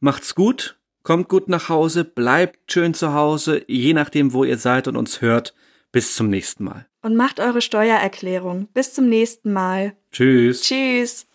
Macht's gut, kommt gut nach Hause, bleibt schön zu Hause, je nachdem, wo ihr seid und uns hört. Bis zum nächsten Mal. Und macht eure Steuererklärung. Bis zum nächsten Mal. Tschüss. Tschüss.